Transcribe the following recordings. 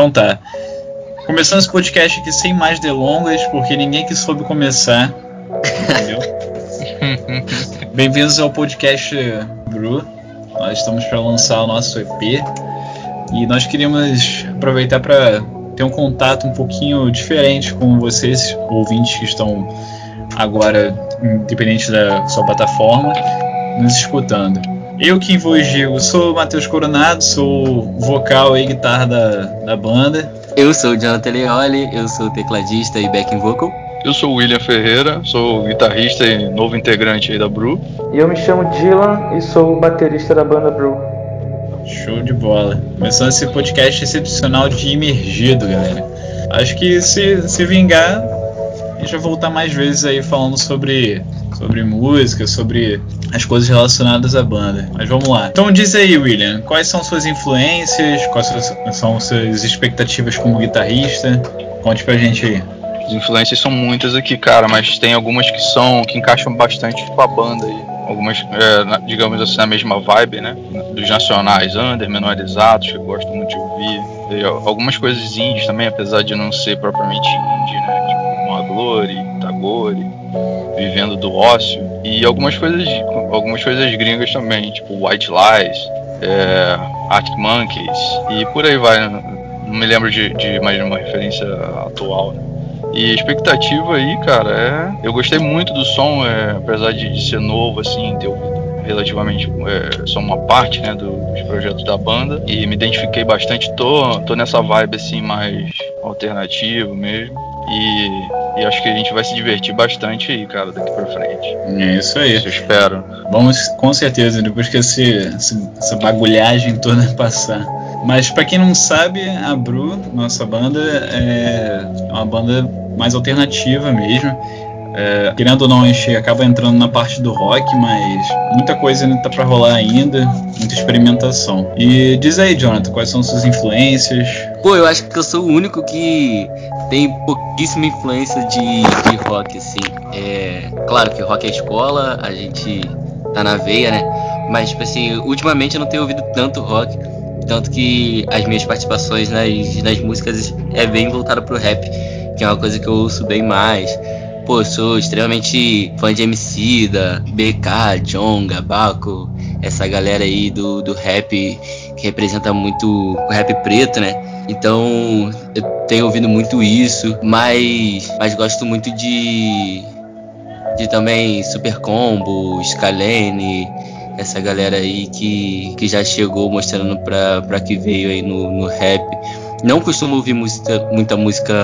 Então tá. Começando esse podcast aqui sem mais delongas, porque ninguém que soube começar. Entendeu? Bem-vindos ao podcast Bru. Nós estamos para lançar o nosso EP e nós queríamos aproveitar para ter um contato um pouquinho diferente com vocês, ouvintes que estão agora, independente da sua plataforma, nos escutando. Eu quem vos digo, sou o Matheus Coronado, sou vocal e guitarra da, da banda. Eu sou o Jonathan Leoli, eu sou tecladista e backing vocal. Eu sou o William Ferreira, sou guitarrista e novo integrante aí da Bru. E eu me chamo Dylan e sou o baterista da banda Bru. Show de bola. Começando esse podcast excepcional de imergido, galera. Acho que se, se vingar, a gente vai voltar mais vezes aí falando sobre, sobre música, sobre as coisas relacionadas à banda. Mas vamos lá. Então diz aí, William, quais são suas influências, quais são suas expectativas como guitarrista? Conte pra gente aí. As influências são muitas aqui, cara, mas tem algumas que são que encaixam bastante com a banda aí. Algumas, é, digamos assim, na mesma vibe, né? Dos nacionais, under, menorizados, que eu gosto muito de ouvir. E algumas coisas indies também, apesar de não ser propriamente indie, né? Tipo uma Glory, Tagore, vivendo do ócio. E algumas coisas, algumas coisas gringas também, tipo White Lies, é, Arctic Monkeys, e por aí vai. Né? Não me lembro de, de mais uma referência atual, né? E expectativa aí, cara, é. Eu gostei muito do som, é, apesar de, de, ser novo, assim, ouvido relativamente é, só uma parte, né, do, dos projetos da banda. E me identifiquei bastante, tô, tô nessa vibe, assim, mais alternativo mesmo. E, e, acho que a gente vai se divertir bastante aí, cara, daqui pra frente. É isso aí. Isso eu espero. Vamos, com certeza, depois que esse, essa bagulhagem toda passar. Mas para quem não sabe, a Bru, nossa banda, é uma banda mais alternativa mesmo. É, querendo ou não, a gente acaba entrando na parte do rock, mas muita coisa ainda tá para rolar ainda, muita experimentação. E diz aí, Jonathan, quais são suas influências? Pô, eu acho que eu sou o único que tem pouquíssima influência de, de rock, assim. É, claro que rock é escola, a gente tá na veia, né? Mas, tipo assim, ultimamente eu não tenho ouvido tanto rock. Tanto que as minhas participações nas, nas músicas é bem voltado pro rap, que é uma coisa que eu ouço bem mais. Pô, sou extremamente fã de MC, da BK, Jonga, Baco, essa galera aí do, do rap que representa muito o rap preto, né? Então eu tenho ouvido muito isso, mas, mas gosto muito de, de também Super Combo, Scalene, essa galera aí que, que já chegou mostrando pra, pra que veio aí no, no rap. Não costumo ouvir música, muita música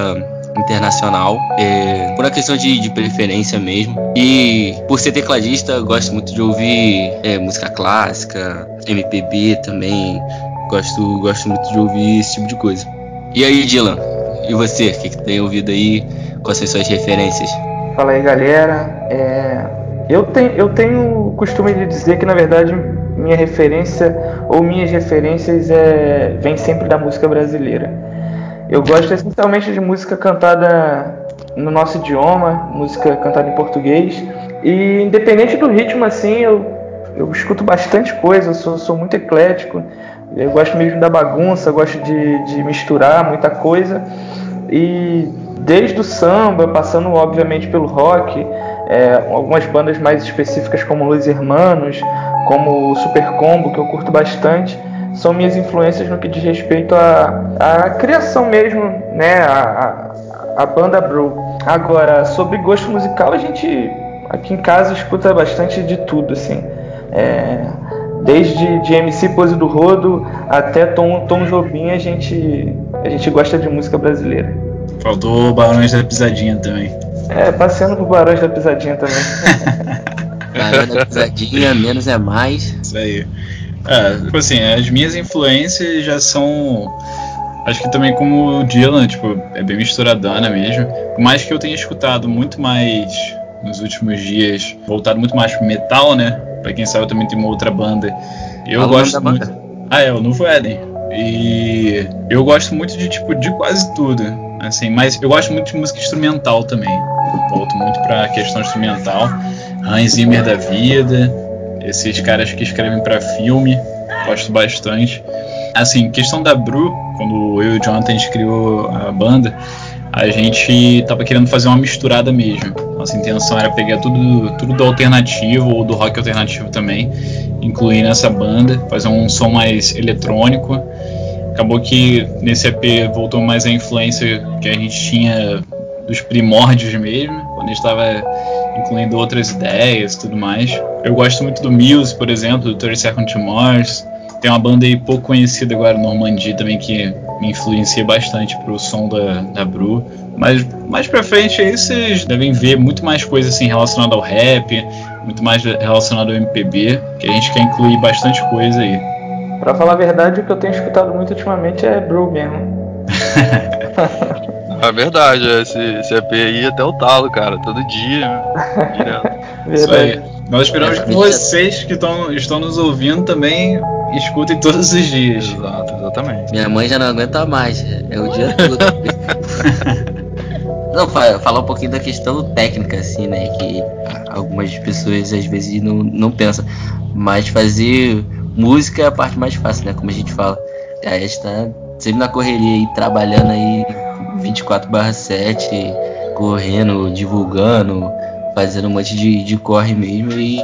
internacional, é, por uma questão de, de, preferência mesmo. E por ser tecladista, gosto muito de ouvir é, música clássica, MPB também. Gosto, gosto muito de ouvir esse tipo de coisa. E aí, Dylan? E você? O que, que tem ouvido aí? Quais são suas referências? Fala aí, galera. É, eu tenho, eu tenho o costume de dizer que, na verdade, minha referência ou minhas referências é, vem sempre da música brasileira. Eu gosto essencialmente de música cantada no nosso idioma, música cantada em português. E independente do ritmo, assim, eu, eu escuto bastante coisa, eu sou, sou muito eclético. Eu gosto mesmo da bagunça, gosto de, de misturar muita coisa. E desde o samba, passando obviamente pelo rock, é, algumas bandas mais específicas como Los Hermanos, como Super Combo, que eu curto bastante, são minhas influências no que diz respeito à, criação mesmo, né, a, a, a banda Brew. Agora, sobre gosto musical, a gente aqui em casa escuta bastante de tudo, assim. É, desde de MC Pose do Rodo até Tom, Tom Jobim, a gente, a gente gosta de música brasileira. Faltou Barões da Pisadinha também. É, passeando por Barões da Pisadinha também. Barões da Pisadinha, menos é mais. Isso aí. É, tipo assim, as minhas influências já são. Acho que também como o Dylan, tipo, é bem misturadana mesmo. Por mais que eu tenha escutado muito mais nos últimos dias, voltado muito mais pro metal, né? Pra quem sabe, eu também tem uma outra banda. Eu Fala gosto muito. banda. Ah, é, o Novo Éden. E eu gosto muito de, tipo, de quase tudo. Assim, mas eu gosto muito de música instrumental também. Eu volto muito pra questão instrumental. Hans Zimmer da vida, esses caras que escrevem pra filme, gosto bastante. assim, questão da Bru, quando eu e o Jonathan a gente criou a banda, a gente tava querendo fazer uma misturada mesmo. Nossa intenção era pegar tudo, tudo do alternativo ou do rock alternativo também, incluir nessa banda, fazer um som mais eletrônico. Acabou que nesse EP voltou mais a influência que a gente tinha dos primórdios mesmo, quando a gente estava incluindo outras ideias e tudo mais. Eu gosto muito do Muse, por exemplo, do 30 Second to Mars. Tem uma banda aí pouco conhecida agora, Normandy, também, que me influencia bastante pro som da, da Bru. Mas mais pra frente aí vocês devem ver muito mais coisas assim relacionadas ao rap, muito mais relacionado ao MPB, que a gente quer incluir bastante coisa aí. Pra falar a verdade, o que eu tenho escutado muito ultimamente é Bru mesmo. É verdade, esse, esse EP aí até o talo, cara, todo dia. Né? Isso aí. Nós esperamos que vocês que tão, estão nos ouvindo também escutem todos os dias. Exato, exatamente. Minha mãe já não aguenta mais, é o dia todo. não, falar um pouquinho da questão técnica, assim, né? Que algumas pessoas às vezes não, não pensam. Mas fazer música é a parte mais fácil, né? Como a gente fala. A gente tá sempre na correria aí, trabalhando aí 24/7, correndo, divulgando, fazendo um monte de, de corre mesmo e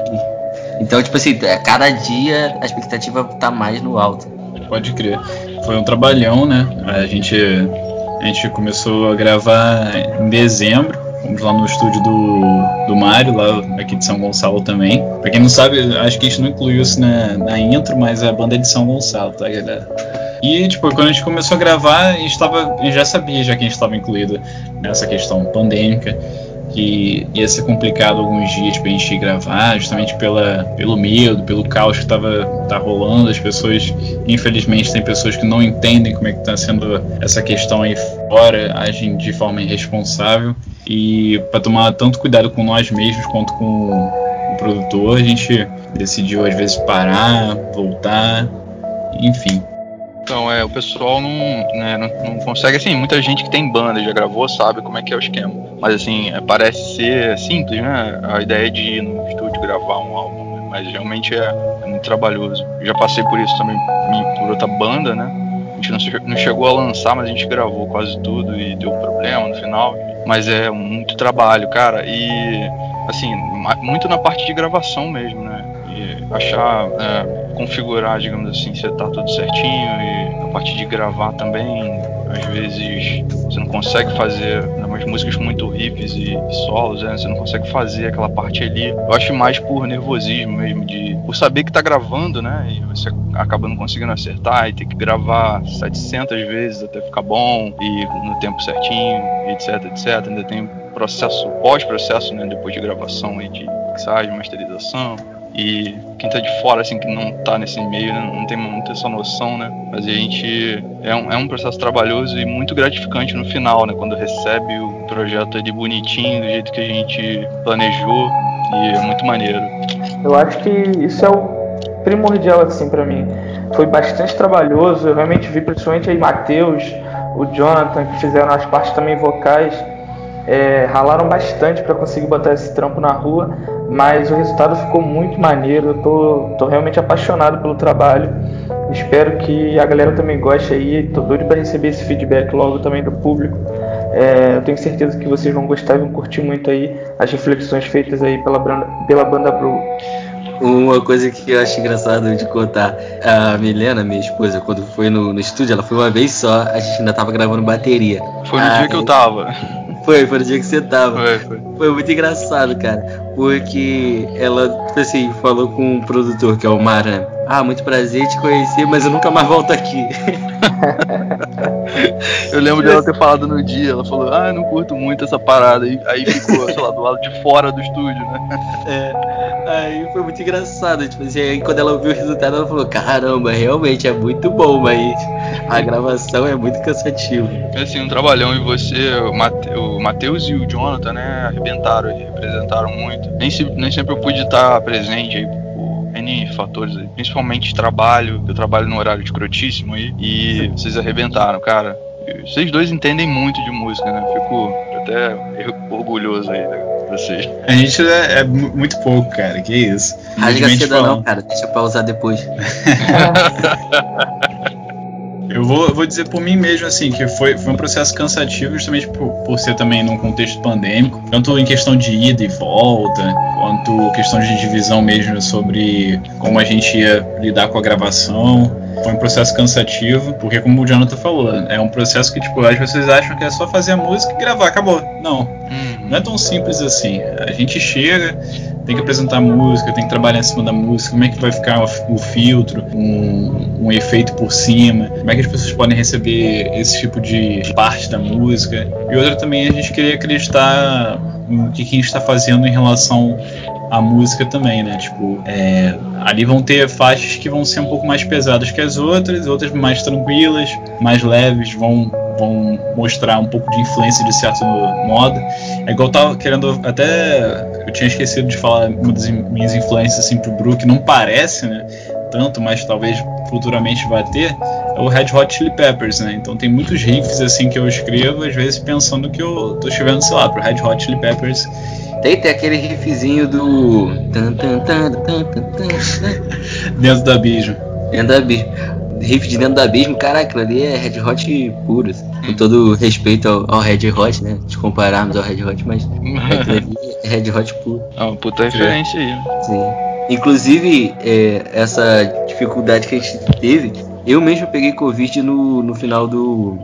então tipo assim, é, cada dia a expectativa tá mais no alto. Pode crer. Foi um trabalhão, né? A gente a gente começou a gravar em dezembro. Fomos lá no estúdio do, do Mário, lá aqui de São Gonçalo também. Pra quem não sabe, acho que a gente não incluiu isso na, na intro, mas a banda é de São Gonçalo, tá, galera? E, tipo, quando a gente começou a gravar, a gente, tava, a gente já sabia já que a gente estava incluído nessa questão pandêmica, que ia ser complicado alguns dias pra gente gravar, justamente pela, pelo medo, pelo caos que tava tá rolando. As pessoas, infelizmente, tem pessoas que não entendem como é que tá sendo essa questão aí fora, agem de forma irresponsável. E para tomar tanto cuidado com nós mesmos quanto com o produtor, a gente decidiu às vezes parar, voltar, enfim. Então, é, o pessoal não, né, não, não, consegue, assim, muita gente que tem banda, já gravou, sabe como é que é o esquema. Mas, assim, é, parece ser simples, né, a ideia de ir no estúdio gravar um álbum, né, mas realmente é, é, muito trabalhoso. Eu já passei por isso também por outra banda, né, a gente não, não chegou a lançar, mas a gente gravou quase tudo e deu problema no final. Mas é muito trabalho, cara, e, assim, muito na parte de gravação mesmo, né, achar... É, configurar, digamos assim, setar tudo certinho e a partir de gravar também, às vezes você não consegue fazer né, umas músicas muito riffs e, e solos, né, você não consegue fazer aquela parte ali. Eu acho mais por nervosismo mesmo, de por saber que tá gravando, né, e você acaba não conseguindo acertar e ter que gravar 700 vezes até ficar bom e no tempo certinho, etc, etc. Ainda tem processo, pós-processo, né, depois de gravação e de mixagem, masterização. E quem tá de fora, assim, que não tá nesse meio, né, não tem muito essa noção, né? Mas a gente. É um, é um processo trabalhoso e muito gratificante no final, né? Quando recebe o projeto ali bonitinho, do jeito que a gente planejou. E é muito maneiro. Eu acho que isso é o primordial, assim, para mim. Foi bastante trabalhoso. Eu realmente vi, principalmente aí, Matheus, o Jonathan, que fizeram as partes também vocais. É, ralaram bastante para conseguir botar esse trampo na rua mas o resultado ficou muito maneiro. Eu tô, tô realmente apaixonado pelo trabalho. Espero que a galera também goste aí. Tô doido para receber esse feedback logo também do público. É, eu tenho certeza que vocês vão gostar e vão curtir muito aí as reflexões feitas aí pela, banda, pela banda Bro. Uma coisa que eu acho engraçado de contar, a Milena, minha esposa, quando foi no, no estúdio, ela foi uma vez só, a gente ainda tava gravando bateria. Foi no ah, dia que eu tava. Foi, foi no dia que você tava. Foi, foi. Foi muito engraçado, cara. Porque ela, tipo assim, falou com o produtor, que é o Mar, né? Ah, muito prazer te conhecer, mas eu nunca mais volto aqui. eu lembro dela ter falado no dia, ela falou, ah, eu não curto muito essa parada. Aí, aí ficou, sei lá, do lado de fora do estúdio, né? É. Aí foi muito engraçado, tipo assim, aí quando ela ouviu o resultado, ela falou, caramba, realmente é muito bom, mas a gravação é muito cansativa. Assim, um trabalhão e você, o Matheus e o Jonathan, né, arrebentaram e representaram muito. Nem, se, nem sempre eu pude estar presente aí N fatores, aí, principalmente trabalho, eu trabalho no horário escrotíssimo aí, e vocês arrebentaram, cara. Vocês dois entendem muito de música, né? Fico até orgulhoso aí né, vocês. A gente é, é muito pouco, cara. Que isso. Rasga cedo não, cara. Deixa pra usar depois. Eu vou, vou dizer por mim mesmo, assim, que foi, foi um processo cansativo, justamente por, por ser também num contexto pandêmico, tanto em questão de ida e volta, quanto questão de divisão mesmo sobre como a gente ia lidar com a gravação. Foi um processo cansativo, porque como o Jonathan falou, é um processo que, tipo, as pessoas acham que é só fazer a música e gravar, acabou. Não, Uhum. não é tão simples assim. A gente chega, tem que apresentar música, tem que trabalhar em cima da música, como é que vai ficar o, filtro, um, um efeito por cima, como é que as pessoas podem receber esse tipo de parte da música. E outra também, a gente queria acreditar no que, que a gente está fazendo em relação à música também, né? Tipo, é, ali vão ter faixas que vão ser um pouco mais pesadas que as outras, outras mais tranquilas, mais leves, vão vão mostrar um pouco de influência de certo modo. É igual eu tava querendo até. Eu tinha esquecido de falar uma das minhas influências assim pro Brook, não parece, né? Tanto, mas talvez futuramente vai ter, é o Red Hot Chili Peppers, né? Então tem muitos riffs assim que eu escrevo, às vezes pensando que eu tô escrevendo, sei lá, pro Red Hot Chili Peppers. Tem, tem aquele riffzinho do. dentro do abismo. Dentro do abismo. Riff de dentro do abismo, caraca, aquilo ali é Red Hot puro. assim. Com todo respeito ao, ao Red Hot, né? De compararmos ao Red Hot, mas aquilo ali é Red Hot puro. É uma puta referência aí. Sim. Inclusive, é, essa dificuldade que a gente teve, eu mesmo peguei Covid no, no final do,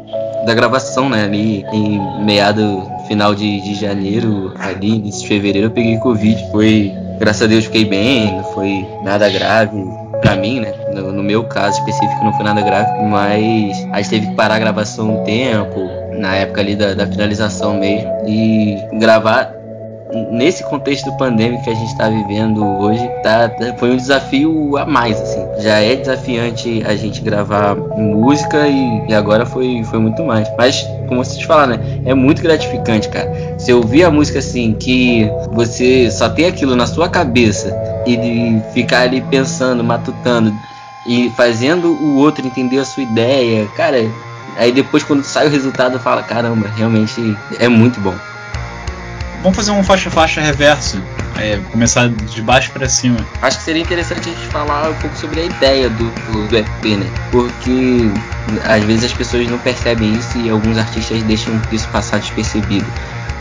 da gravação, né? Ali em meado final de, de janeiro, ali início de fevereiro, eu peguei Covid. Foi, graças a Deus, fiquei bem, não foi nada grave pra mim, né? No, no meu caso específico não foi nada grave, mas a gente teve que parar a gravação um tempo, na época ali da, da finalização mesmo, e gravar nesse contexto pandêmico que a gente está vivendo hoje, tá, foi um desafio a mais, assim. Já é desafiante a gente gravar música e, e agora foi, foi muito mais. Mas, como vocês falaram, né? É muito gratificante, cara. Você ouvir a música assim, que você só tem aquilo na sua cabeça e ficar ali pensando, matutando e fazendo o outro entender a sua ideia, cara. Aí depois quando sai o resultado fala, caramba, realmente é muito bom. Vamos fazer um faixa-faixa reverso. É, começar de baixo para cima. Acho que seria interessante a gente falar um pouco sobre a ideia do, do, EP, né? Porque às vezes as pessoas não percebem isso e alguns artistas deixam isso passar despercebido.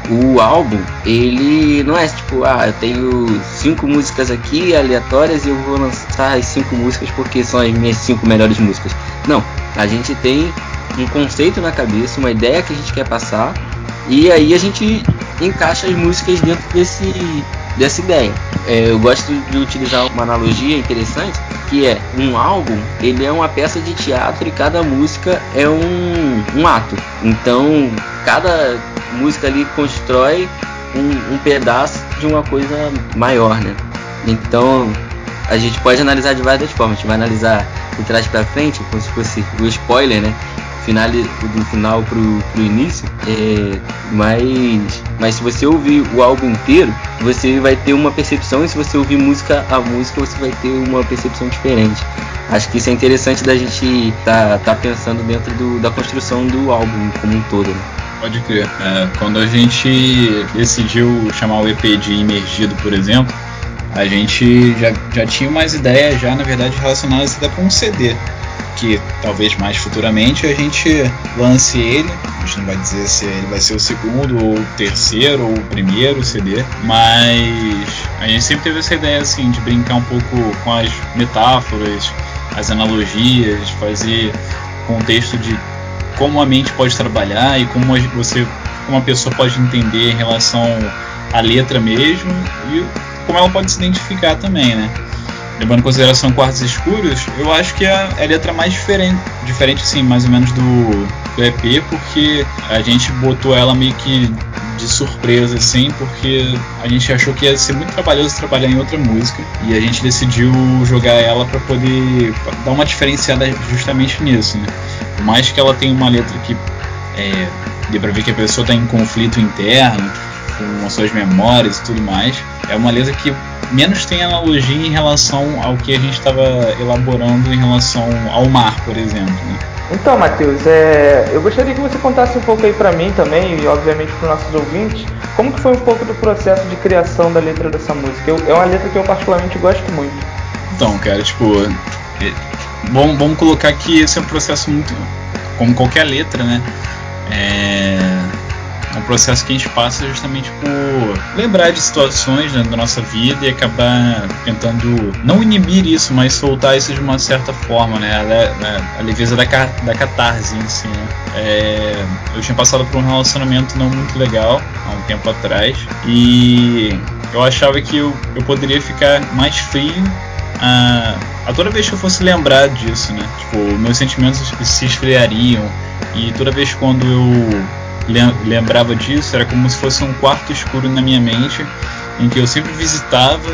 O álbum, ele não é tipo, ah, eu tenho cinco músicas aqui aleatórias e eu vou lançar as cinco músicas porque são as minhas cinco melhores músicas. Não, a gente tem um conceito na cabeça, uma ideia que a gente quer passar e aí a gente encaixa as músicas dentro desse, dessa ideia. É, eu gosto de utilizar uma analogia interessante, que é um álbum, ele é uma peça de teatro e cada música é um, um ato. Então, cada música ali constrói um, um pedaço de uma coisa maior, né? Então, a gente pode analisar de várias formas. A gente vai analisar de trás para frente, como se fosse o spoiler, né? Final, do final pro, pro início, é, mas, mas se você ouvir o álbum inteiro, você vai ter uma percepção, e se você ouvir música a música, você vai ter uma percepção diferente. Acho que isso é interessante da gente tá, tá pensando dentro do, da construção do álbum como um todo. Né? Pode crer. É, quando a gente decidiu chamar o EP de Imergido, por exemplo, a gente já, já tinha umas ideias já, na verdade, relacionadas até com um CD que talvez mais futuramente a gente lance ele. A gente não vai dizer se ele vai ser o segundo, ou o terceiro, ou o primeiro CD, mas a gente sempre teve essa ideia assim de brincar um pouco com as metáforas, as analogias, fazer contexto de como a mente pode trabalhar e como você, como pessoa pode entender em relação à letra mesmo e como ela pode se identificar também, né? Levando em consideração quartos escuros, eu acho que é a letra mais diferente, diferente assim, mais ou menos do, do EP, porque a gente botou ela meio que de surpresa, assim, porque a gente achou que ia ser muito trabalhoso trabalhar em outra música e a gente decidiu jogar ela para poder dar uma diferenciada justamente nisso, né? Por mais que ela tenha uma letra que é, dê pra ver que a pessoa está em conflito interno com as suas memórias e tudo mais, é uma letra que menos tem analogia em relação ao que a gente estava elaborando em relação ao mar, por exemplo. Né? Então, Matheus, é, eu gostaria que você contasse um pouco aí para mim também e obviamente para os nossos ouvintes, como que foi um pouco do processo de criação da letra dessa música. Eu, é uma letra que eu particularmente gosto muito. Então, cara, tipo, vamos, vamos colocar que esse é um processo muito como qualquer letra, né? É, é um processo que a gente passa justamente por lembrar de situações né, da nossa vida e acabar tentando não inibir isso, mas soltar isso de uma certa forma, né? A, a, a leveza da, da catarse em si, né? É, eu tinha passado por um relacionamento não muito legal há um tempo atrás e eu achava que eu, eu poderia ficar mais frio a, a toda vez que eu fosse lembrar disso, né? Tipo, meus sentimentos se esfriariam e toda vez quando eu lembrava disso, era como se fosse um quarto escuro na minha mente, em que eu sempre visitava,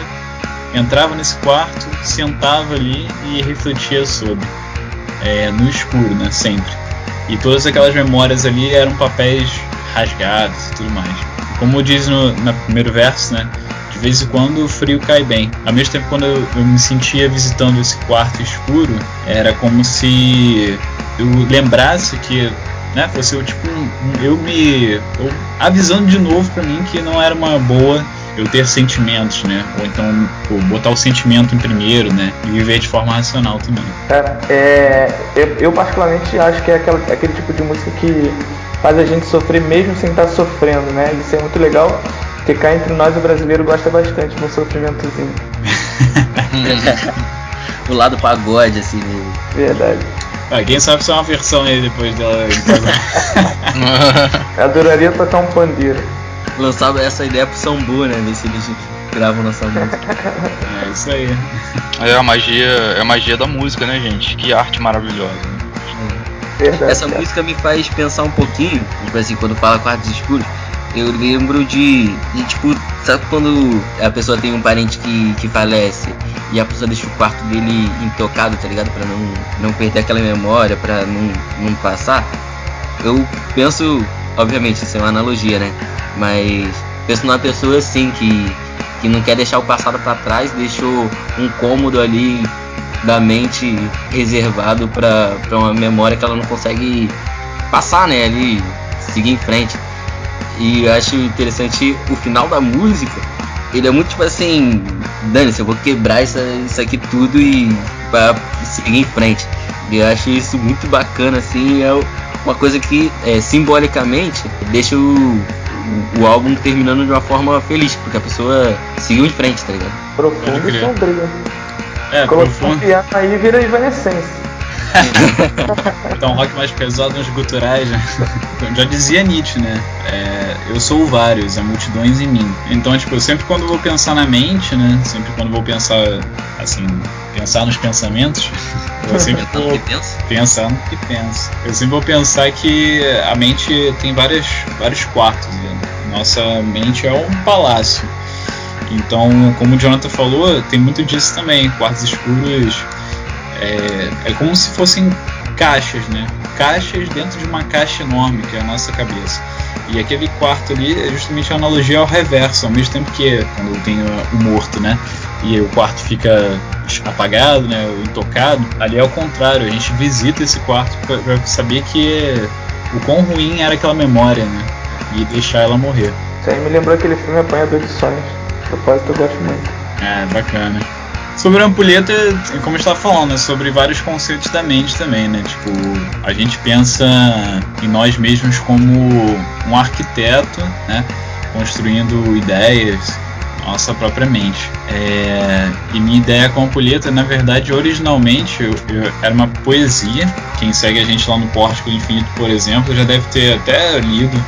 entrava nesse quarto, sentava ali e refletia sobre, é, no escuro, né? Sempre. E todas aquelas memórias ali eram papéis rasgados e tudo mais. Como diz no, no primeiro verso, né? De vez em quando o frio cai bem. Ao mesmo tempo, quando eu, eu me sentia visitando esse quarto escuro, era como se eu lembrasse que né, fosse eu, tipo, um, eu me eu, avisando de novo para mim que não era uma boa eu ter sentimentos, né? Ou então pô, botar o sentimento em primeiro, né? E viver de forma racional também. Cara, é, eu, eu particularmente acho que é aquela, aquele tipo de música que faz a gente sofrer mesmo sem estar sofrendo, né? Isso é muito legal, porque cá entre nós o brasileiro gosta bastante de um sofrimentozinho. o lado pagode, assim mesmo. Verdade. Ah, quem sabe só uma versão aí depois dela. Eu adoraria tocar um pandeiro. Lançava essa ideia pro Sambu, né? Ver se eles gravam nossa música. É isso aí. É a magia, é a magia da música, né, gente? Que arte maravilhosa. Verdade, essa cara. música me faz pensar um pouquinho, tipo assim, quando fala quartos escuros, eu lembro de, de, tipo, sabe quando a pessoa tem um parente que, que falece e a pessoa deixa o quarto dele intocado, tá ligado? Pra não, não perder aquela memória, pra não, não passar. Eu penso, obviamente, isso é uma analogia, né? Mas penso numa pessoa assim que, que não quer deixar o passado para trás, deixou um cômodo ali da mente reservado para uma memória que ela não consegue passar, né? Ali, seguir em frente. E eu acho interessante o final da música. Ele é muito tipo assim, dane-se, eu vou quebrar isso, isso aqui tudo e para seguir em frente. E eu acho isso muito bacana, assim, é uma coisa que é, simbolicamente deixa o, o, álbum terminando de uma forma feliz, porque a pessoa seguiu em frente, tá ligado? Profundo e sombrio. É, Colocou profundo. piano aí vira evanescência. então, um rock mais pesado nos guturais, né? Já dizia Nietzsche, né? É, eu sou vários, há multidões em mim. Então, tipo, sempre quando vou pensar na mente, né? Sempre quando vou pensar, assim, pensar nos pensamentos, eu sempre vou pensar no que penso. Eu sempre vou pensar que a mente tem várias, vários quartos. Né? Nossa mente é um palácio. Então, como o Jonathan falou, tem muito disso também. Quartos escuros é, é como se fossem caixas, né? Caixas dentro de uma caixa enorme que é a nossa cabeça. E aquele quarto ali é justamente a analogia ao reverso, ao mesmo tempo que quando tem o morto, né? E o quarto fica apagado, né? Intocado. Ali é o contrário, a gente visita esse quarto para saber que o quão ruim era aquela memória, né? E deixar ela morrer. Isso aí me lembrou aquele filme Apanhador de Sonhos. Propósito, eu gosto muito. É, bacana. Sobre a ampulheta, como eu estava falando, é sobre vários conceitos da mente também, né? Tipo, a gente pensa em nós mesmos como um arquiteto, né? Construindo ideias, nossa própria mente. É, e minha ideia com a ampulheta, na verdade, originalmente eu, eu, era uma poesia. Quem segue a gente lá no Pórtico Infinito, por exemplo, já deve ter até lido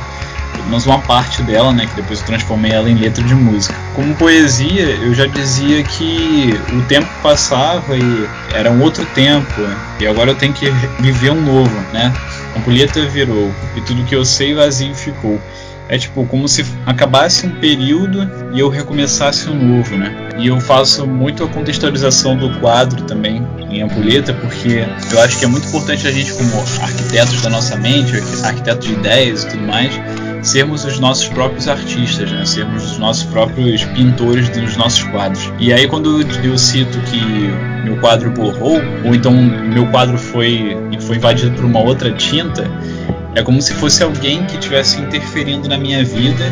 pelo menos uma parte dela, né, que depois eu transformei ela em letra de música. Como poesia, eu já dizia que o tempo passava e era um outro tempo, e agora eu tenho que viver um novo, né? A ampulheta virou e tudo que eu sei vazio ficou. É tipo como se acabasse um período e eu recomeçasse um novo, né? E eu faço muito a contextualização do quadro também em ampulheta, porque eu acho que é muito importante a gente, como arquitetos da nossa mente, arquitetos de ideias e tudo mais, sermos os nossos próprios artistas, né? sermos os nossos próprios pintores dos nossos quadros. E aí quando eu cito que meu quadro borrou, ou então meu quadro foi, foi invadido por uma outra tinta, é como se fosse alguém que estivesse interferindo na minha vida,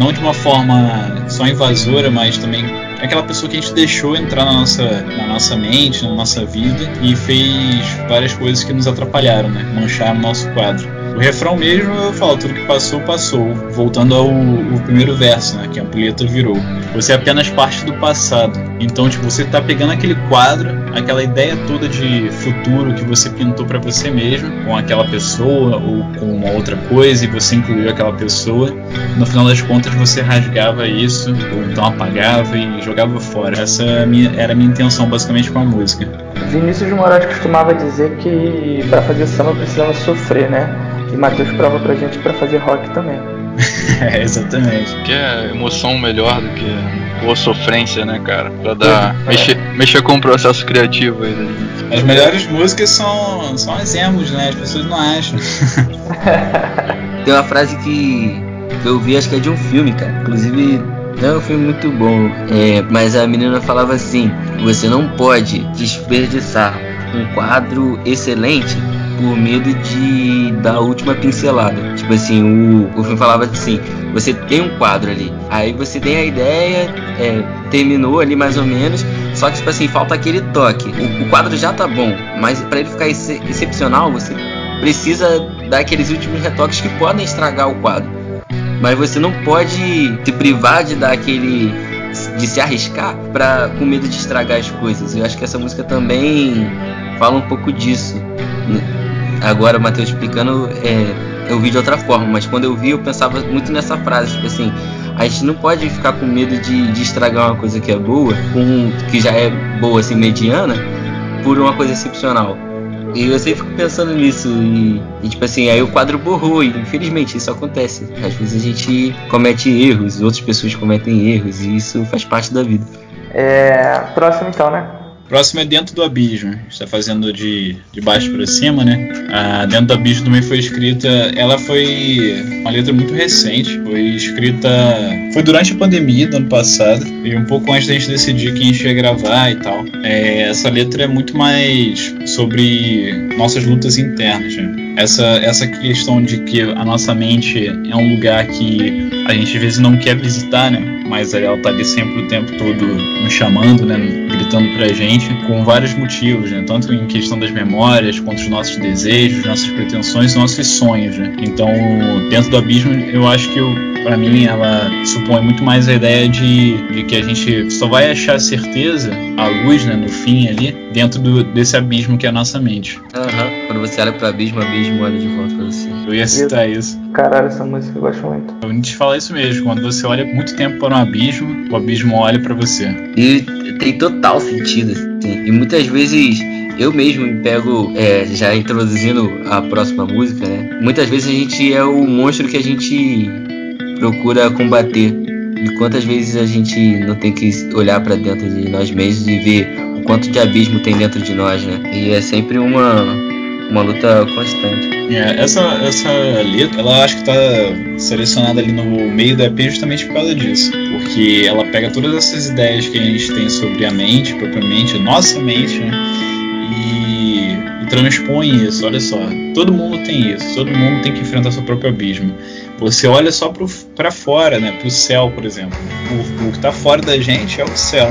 não de uma forma só invasora, mas também é aquela pessoa que a gente deixou entrar na nossa, na nossa mente, na nossa vida e fez várias coisas que nos atrapalharam, né? Mancharam o nosso quadro. O refrão mesmo, eu falo, tudo que passou, passou. Voltando ao, ao primeiro verso, né? Que a ampulheta virou. Você é apenas parte do passado. Então, tipo, você tá pegando aquele quadro, aquela ideia toda de futuro que você pintou para você mesmo, com aquela pessoa ou com uma outra coisa, e você incluiu aquela pessoa. No final das contas, você rasgava isso, ou então apagava e jogava fora. Essa era a minha, era a minha intenção, basicamente, com a música. Vinícius de Moraes costumava dizer que para fazer samba precisava sofrer, né? E Matheus prova pra gente para fazer rock também. é, exatamente. Que é emoção melhor do que boa sofrência, né, cara? Pra dar. É. Mexer, mexer com o processo criativo aí da gente. As melhores músicas são, são as emos, né? As pessoas não acham. Tem uma frase que, que eu vi, acho que é de um filme, cara. Inclusive, não é um filme muito bom. É, mas a menina falava assim: você não pode desperdiçar um quadro excelente por medo de dar a última pincelada. Tipo assim, o, o filme falava assim: você tem um quadro ali, aí você tem a ideia, é, terminou ali mais ou menos, só que tipo assim, falta aquele toque. O, o quadro já tá bom, mas para ele ficar ex excepcional, você precisa dar aqueles últimos retoques que podem estragar o quadro. Mas você não pode se privar de dar aquele de se arriscar para com medo de estragar as coisas. Eu acho que essa música também fala um pouco disso agora o Matheus explicando, é, eu vi de outra forma, mas quando eu vi eu pensava muito nessa frase, tipo assim, a gente não pode ficar com medo de, de estragar uma coisa que é boa, com, que já é boa assim, mediana, por uma coisa excepcional. E eu sempre fico pensando nisso e, e, tipo assim, aí o quadro borrou e infelizmente isso acontece. Às vezes a gente comete erros, outras pessoas cometem erros e isso faz parte da vida. É, próximo então, né? Próximo é Dentro do Abismo. Está fazendo de, de baixo para cima, né? Ah, Dentro do Abismo também foi escrita. Ela foi uma letra muito recente. Foi escrita. Foi durante a pandemia do ano passado. E um pouco antes da gente decidir quem a gente ia gravar e tal. É, essa letra é muito mais sobre nossas lutas internas, né? Essa, essa questão de que a nossa mente é um lugar que a gente às vezes não quer visitar, né? Mas ela tá ali sempre o tempo todo nos chamando, né? Gritando pra gente, com vários motivos, né? Tanto em questão das memórias, quanto os nossos desejos, nossas pretensões, nossos sonhos, né? Então, dentro do abismo, eu acho que para mim ela supõe muito mais a ideia de, de que a gente só vai achar certeza, a luz, né, no fim ali, dentro do, desse abismo que é a nossa mente. Aham, uhum. quando você olha pro abismo, o abismo olha de volta pra você. Eu ia citar isso. Caralho, essa música eu gosto muito. A gente fala isso mesmo, quando você olha muito tempo para um abismo, o abismo olha para você. E tem total sentido, assim. E muitas vezes eu mesmo me pego, é, já introduzindo a próxima música, né? Muitas vezes a gente é o monstro que a gente procura combater. E quantas vezes a gente não tem que olhar para dentro de nós mesmos e ver o quanto de abismo tem dentro de nós, né? E é sempre uma, uma luta constante. É, essa, essa letra, ela acho que tá selecionada ali no meio da EP justamente por causa disso. Porque ela pega todas essas ideias que a gente tem sobre a mente, propriamente, nossa mente, né? E, e transpõe isso, olha só. Todo mundo tem isso, todo mundo tem que enfrentar seu próprio abismo. Você olha só para fora, né? Para o céu, por exemplo. O, o que está fora da gente é o céu.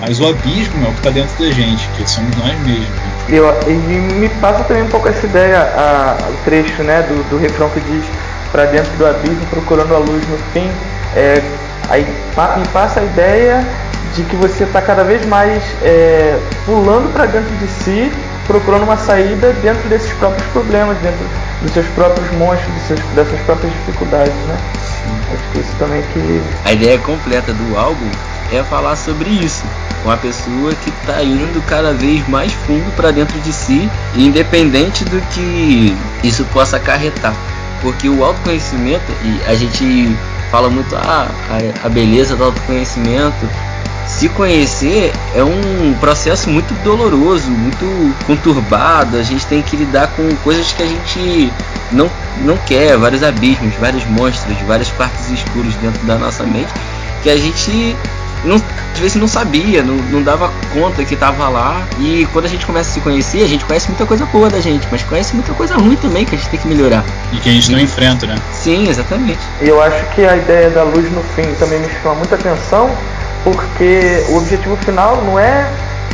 Mas o abismo é o que está dentro da gente, que somos nós mesmos. Eu, e me passa também um pouco essa ideia, a, o trecho né, do, do refrão que diz para dentro do abismo procurando a luz no fim. É, aí me passa a ideia de que você está cada vez mais é, pulando para dentro de si, procurando uma saída dentro desses próprios problemas, dentro dos seus próprios monstros, seus, das suas próprias dificuldades, né? Acho que isso também que. A ideia completa do álbum é falar sobre isso. Uma pessoa que está indo cada vez mais fundo para dentro de si, independente do que isso possa acarretar. Porque o autoconhecimento, e a gente fala muito ah, a, a beleza do autoconhecimento, se conhecer é um processo muito doloroso, muito conturbado. A gente tem que lidar com coisas que a gente não, não quer, vários abismos, vários monstros, várias partes escuras dentro da nossa mente que a gente não, às vezes não sabia, não, não dava conta que estava lá. E quando a gente começa a se conhecer, a gente conhece muita coisa boa da gente, mas conhece muita coisa ruim também que a gente tem que melhorar. E que a gente não enfrenta, né? Sim, exatamente. E eu acho que a ideia da luz no fim também me chama muita atenção, porque o objetivo final não é,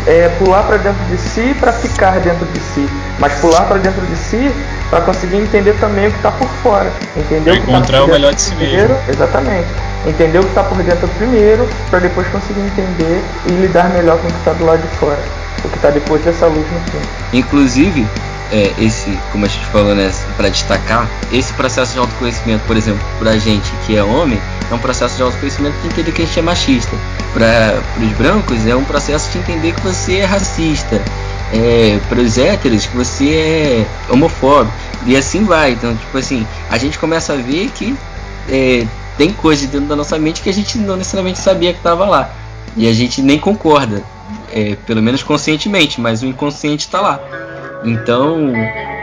é pular para dentro de si para ficar dentro de si, mas pular para dentro de si para conseguir entender também o que está por fora, entender pra o que encontrar tá o melhor de si primeiro, mesmo. exatamente, entender o que está por dentro primeiro para depois conseguir entender e lidar melhor com o que está do lado de fora, o que está depois dessa luz no fim. Inclusive, é, esse, como a gente falou, né, para destacar, esse processo de autoconhecimento, por exemplo, pra gente que é homem, é um processo de autoconhecimento de entender que a gente é machista. Para os brancos, é um processo de entender que você é racista. É, para os héteros, que você é homofóbico. E assim vai. Então, tipo assim, a gente começa a ver que é, tem coisas dentro da nossa mente que a gente não necessariamente sabia que estava lá. E a gente nem concorda, é, pelo menos conscientemente, mas o inconsciente está lá. Então,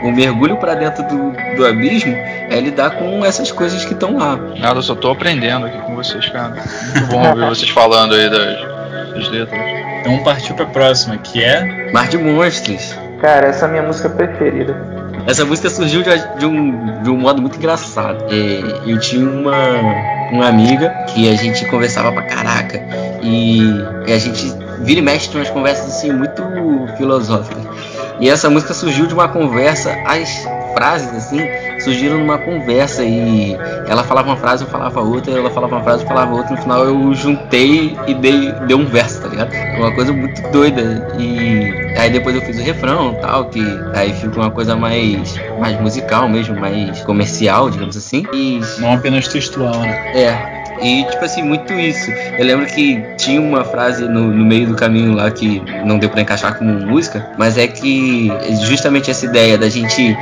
o mergulho para dentro do, do abismo é lidar com essas coisas que estão lá. Nada, eu só tô aprendendo aqui com vocês, cara. Muito bom ouvir vocês falando aí das, das letras. Então vamos partir pra próxima, que é. Mar de Monstros. Cara, essa é a minha música preferida. Essa música surgiu de, de um, de um modo muito engraçado. Eu tinha uma, uma amiga que a gente conversava pra caraca. E, e a gente vira e mexe umas conversas assim muito filosóficas. E essa música surgiu de uma conversa, as frases assim surgiram numa conversa e ela falava uma frase, eu falava outra, ela falava uma frase, eu falava outra, no final eu juntei e dei, dei um verso, tá ligado? Uma coisa muito doida. E aí depois eu fiz o refrão tal, que aí fica uma coisa mais, mais musical mesmo, mais comercial, digamos assim. E Não apenas textual, né? é. E, tipo assim, muito isso. Eu lembro que tinha uma frase no, no meio do caminho lá que não deu pra encaixar como música, mas é que justamente essa ideia da gente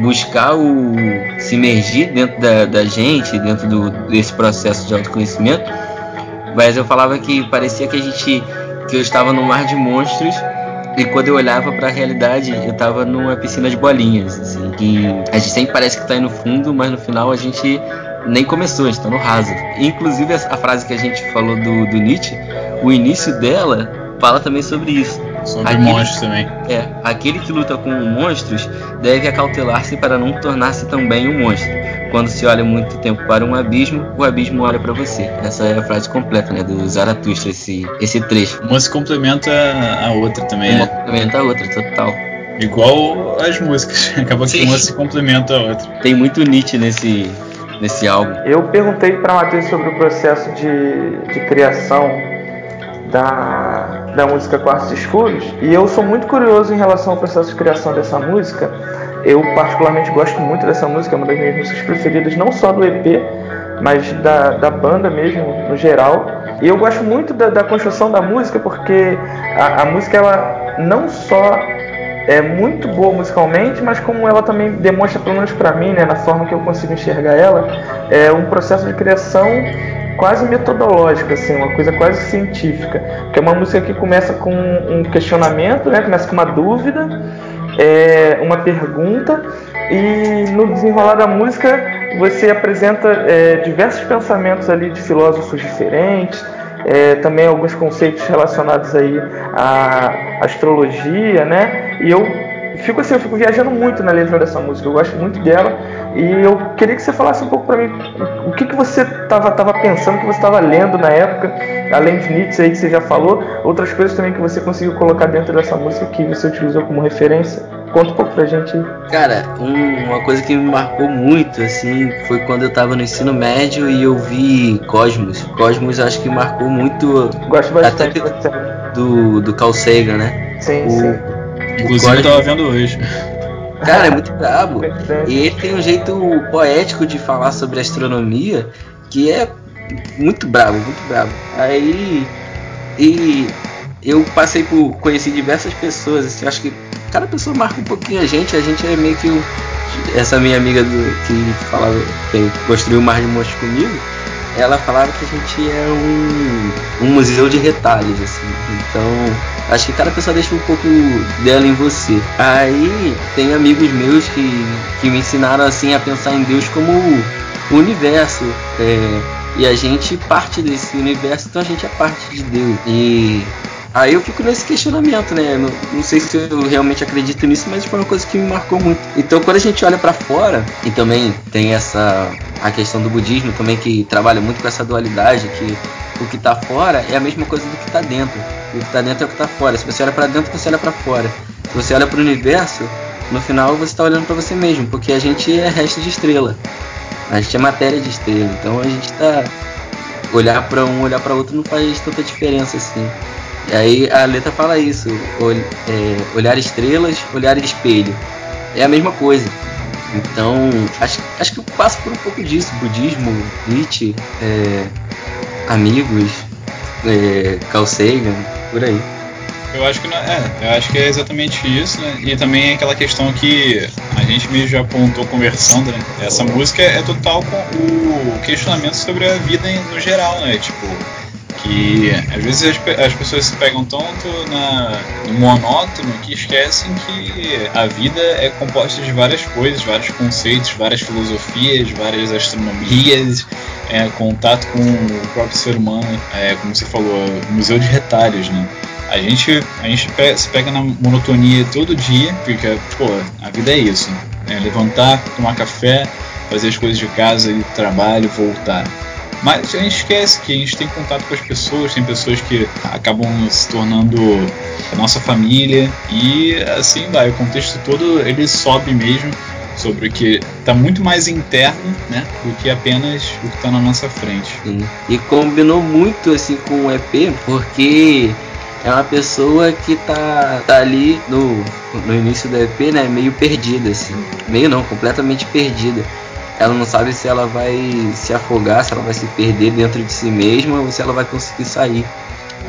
buscar o se imergir dentro da, da gente, dentro do, desse processo de autoconhecimento, mas eu falava que parecia que a gente que eu estava num mar de monstros e quando eu olhava para a realidade eu estava numa piscina de bolinhas, assim, que a gente sempre parece que está aí no fundo, mas no final a gente nem começou, a gente tá no raso. Inclusive a frase que a gente falou do, do Nietzsche, o início dela fala também sobre isso. Sobre Aquele- monstros também. É, aquele que luta com monstros deve acautelar-se para não tornar-se também um monstro. Quando se olha muito tempo para um abismo, o abismo olha para você. Essa é a frase completa, né, do Zaratustra, esse, esse trecho. Uma se complementa a outra também, Uma né? complementa a outra, total. Igual as músicas. Acaba que Sim. uma se complementa a outra. Tem muito Nietzsche nesse, nesse álbum. Eu perguntei para Matheus sobre o processo de, de criação da, da música Quartos Escuros e eu sou muito curioso em relação ao processo de criação dessa música. Eu particularmente gosto muito dessa música, é uma das minhas músicas preferidas, não só do EP, mas da, da banda mesmo, no geral. E eu gosto muito da, da construção da música porque a, a música ela não só é muito boa musicalmente, mas como ela também demonstra, pelo menos pra mim, né, na forma que eu consigo enxergar ela, é um processo de criação quase metodológico, assim, uma coisa quase científica. Que é uma música que começa com um questionamento, né, começa com uma dúvida, é, uma pergunta, e no desenrolar da música você apresenta é, diversos pensamentos ali de filósofos diferentes, é, também alguns conceitos relacionados aí à astrologia, né? E eu fico assim, eu fico viajando muito na letra dessa música, eu gosto muito dela e eu queria que você falasse um pouco para mim o que, que você estava tava pensando, o que você estava lendo na época, além de Nietzsche aí que você já falou, outras coisas também que você conseguiu colocar dentro dessa música que você utilizou como referência. Conta um pouco pra gente aí. Cara, um- uma coisa que me marcou muito, assim, foi quando eu tava no ensino médio e eu vi Cosmos. Cosmos acho que marcou muito Gosto bastante Até do, do Carl Sagan, né? Sim, O- sim. Inclusive eu Cosmos- tava vendo hoje. Cara, é muito brabo. Bastante. E ele tem um jeito poético de falar sobre astronomia que é muito brabo, muito brabo. Aí. E eu passei por. conheci diversas pessoas, assim, acho que cada pessoa marca um pouquinho a gente, a gente é meio que o. Essa minha amiga do, que falava, que construiu o Mar de Monstros comigo, ela falava que a gente é um, um museu de retalhos, assim. Então, acho que cada pessoa deixa um pouco dela em você. Aí tem amigos meus que, que me ensinaram assim a pensar em Deus como o universo. é, e a gente parte desse universo, então a gente é parte de Deus. E aí eu fico nesse questionamento, né? Não, não sei se eu realmente acredito nisso, mas foi uma coisa que me marcou muito. Então quando a gente olha pra fora, e também tem essa a questão do budismo também que trabalha muito com essa dualidade que o que tá fora é a mesma coisa do que tá dentro. E o que tá dentro é o que tá fora. Se você olha para dentro, você olha para fora. Se você olha para o universo, no final você está olhando para você mesmo, porque a gente é resto de estrela. A gente é matéria de estrela. Então a gente tá olhar para um, olhar para outro não faz tanta diferença assim. E aí a letra fala isso, ol, é, olhar estrelas, olhar espelho. É a mesma coisa. Então, acho, acho que eu passo por um pouco disso, budismo, Nietzsche, é, amigos, é, Carl Sagan, por aí. Eu acho que não, é, eu acho que é exatamente isso, né? E também é aquela questão que a gente mesmo já apontou conversando, né? Essa música é total com o questionamento sobre a vida no geral, né? Tipo, que às vezes as, as, pessoas se pegam tanto na, no monótono que esquecem que a vida é composta de várias coisas, vários conceitos, várias filosofias, várias astronomias, é, contato com o próprio ser humano, é, como você falou, museu de retalhos, né? A gente, a gente se pega na monotonia todo dia, porque, pô, a vida é isso. Né? Levantar, tomar café, fazer as coisas de casa, ir trabalho, voltar. Mas a gente esquece que a gente tem contato com as pessoas, tem pessoas que acabam se tornando a nossa família e assim vai. O contexto todo ele sobe mesmo sobre o que está muito mais interno, né, do que apenas o que está na nossa frente. Sim. E combinou muito assim com o EP, porque é uma pessoa que tá, tá ali no, no início do EP, né, meio perdida assim. Meio não, completamente perdida ela não sabe se ela vai se afogar, se ela vai se perder dentro de si mesma ou se ela vai conseguir sair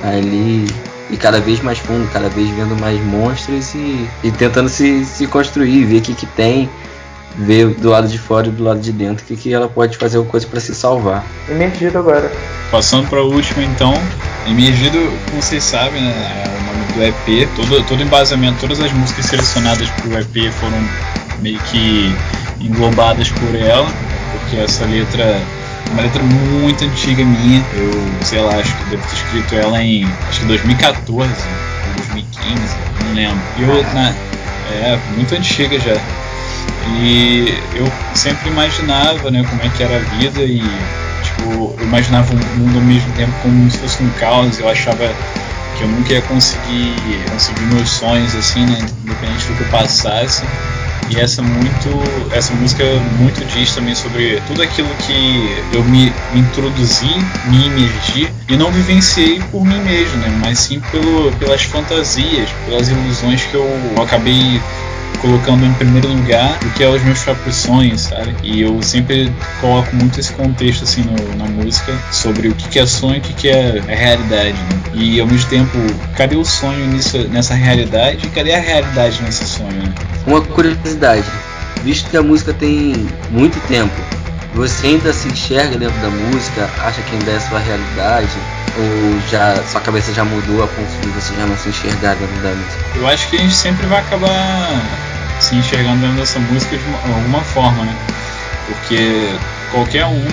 ali e cada vez mais fundo, cada vez vendo mais monstros e, e tentando se, se construir, ver o que, que tem, ver do lado de fora e do lado de dentro o que, que ela pode fazer alguma coisa para se salvar. Emergido agora. Passando para o último então, Emergido, como vocês sabem, né, é o nome do EP, todo, todo embasamento, todas as músicas selecionadas para o EP foram meio que englobadas por ela, porque essa letra é uma letra muito antiga minha. Eu, sei lá, acho que devo ter escrito ela em acho que 2014 ou 2015, não lembro. Eu, na, é, muito antiga já. E eu sempre imaginava, né, como é que era a vida e tipo, eu imaginava o mundo ao mesmo tempo como se fosse um caos. Eu achava que eu nunca ia conseguir conseguir meus sonhos assim, né, independente do que eu passasse. E essa muito, essa música muito diz também sobre tudo aquilo que eu me, me introduzi, me imergi e não vivenciei por mim mesmo, né? Mas sim pelo, pelas fantasias, pelas ilusões que eu, eu acabei colocando em primeiro lugar o que é os meus próprios sonhos, sabe? E eu sempre coloco muito esse contexto assim no, na música sobre o que, é sonho e o que, que é realidade, né? E ao mesmo tempo, cadê o sonho nisso, nessa realidade e cadê a realidade nesse sonho? Né? Uma curiosidade, visto que a música tem muito tempo, você ainda se enxerga dentro da música, acha que ainda é sua realidade? Ou já sua cabeça já mudou a ponto de você já não se enxergar dentro da música? Eu acho que a gente sempre vai acabar se enxergando dentro dessa música de alguma forma, né? Porque qualquer um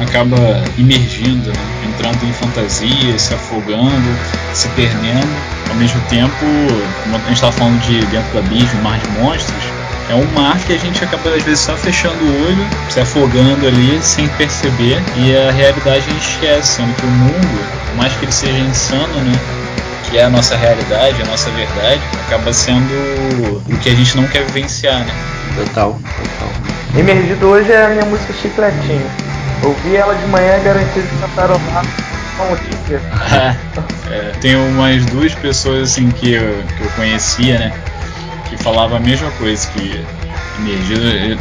acaba imergindo, né? entrando em fantasia, se afogando, se perdendo. Ao mesmo tempo, como a gente estava falando de dentro do abismo, mar de monstros, é um mar que a gente acaba às vezes só fechando o olho, se afogando ali sem perceber e a realidade a gente esquece, sendo que o mundo, por mais que ele seja insano, né? Que é a nossa realidade, a nossa verdade, acaba sendo o que a gente não quer vivenciar, né? Total, total. Emergido hoje é a minha música chicletinho. Ouvi ela de manhã e garanti de cantarolar um dia. é, tem umas duas pessoas assim que eu, que eu conhecia, né? que falava a mesma coisa, que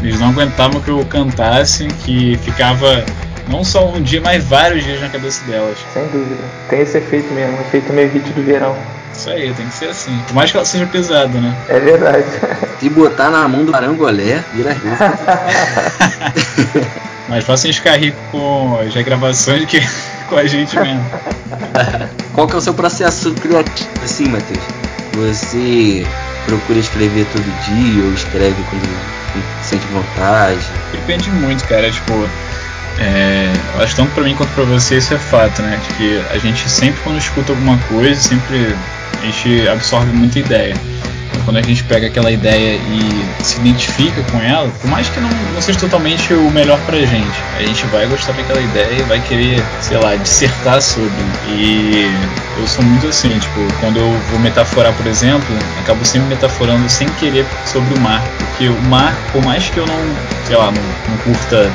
eles não aguentavam que eu cantasse, que ficava não só um dia, mas vários dias na cabeça delas. Sem dúvida. Tem esse efeito mesmo, efeito meio hit do verão. Isso aí, tem que ser assim. Por mais que ela seja pesada, né? É verdade. Se botar na mão do Arangolé, vira rico. mais fácil a gente ficar rico com as regravações do que com a gente mesmo. Qual que é o seu processo criativo, assim, Matheus? Você procura escrever todo dia ou escreve quando sente vontade? Depende muito, cara. Tipo, é, acho tanto pra mim quanto pra você isso é fato, né? De que a gente sempre quando escuta alguma coisa, sempre a gente absorve muita ideia. quando a gente pega aquela ideia e se identifica com ela, por mais que não, não seja totalmente o melhor pra gente, a gente vai gostar daquela ideia e vai querer, sei lá, dissertar sobre. E eu sou muito assim, tipo, quando eu vou metaforar, por exemplo, acabo sempre metaforando sem querer sobre o mar, porque o mar, por mais que eu não, sei lá, não, não curta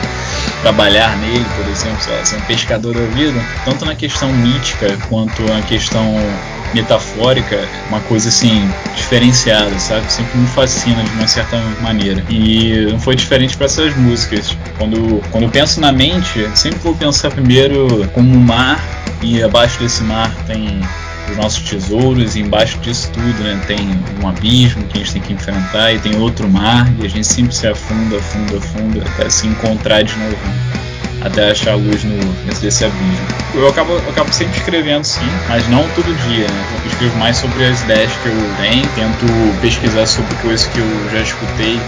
trabalhar nele, por exemplo, sei lá, ser um pescador da vida, tanto na questão mítica quanto na questão metafórica, uma coisa assim diferenciada, sabe? Sempre me fascina de uma certa maneira. E não foi diferente para essas músicas. Quando, quando eu penso na mente, sempre vou pensar primeiro como o mar e abaixo desse mar tem os nossos tesouros e embaixo disso tudo né, tem um abismo que a gente tem que enfrentar e tem outro mar e a gente sempre se afunda, afunda, afunda até se encontrar de novo até achar a luz no, desse abismo. Eu acabo, eu acabo sempre escrevendo sim, mas não todo dia, né? Eu escrevo mais sobre as ideias que eu tenho, tento pesquisar sobre coisas que eu já escutei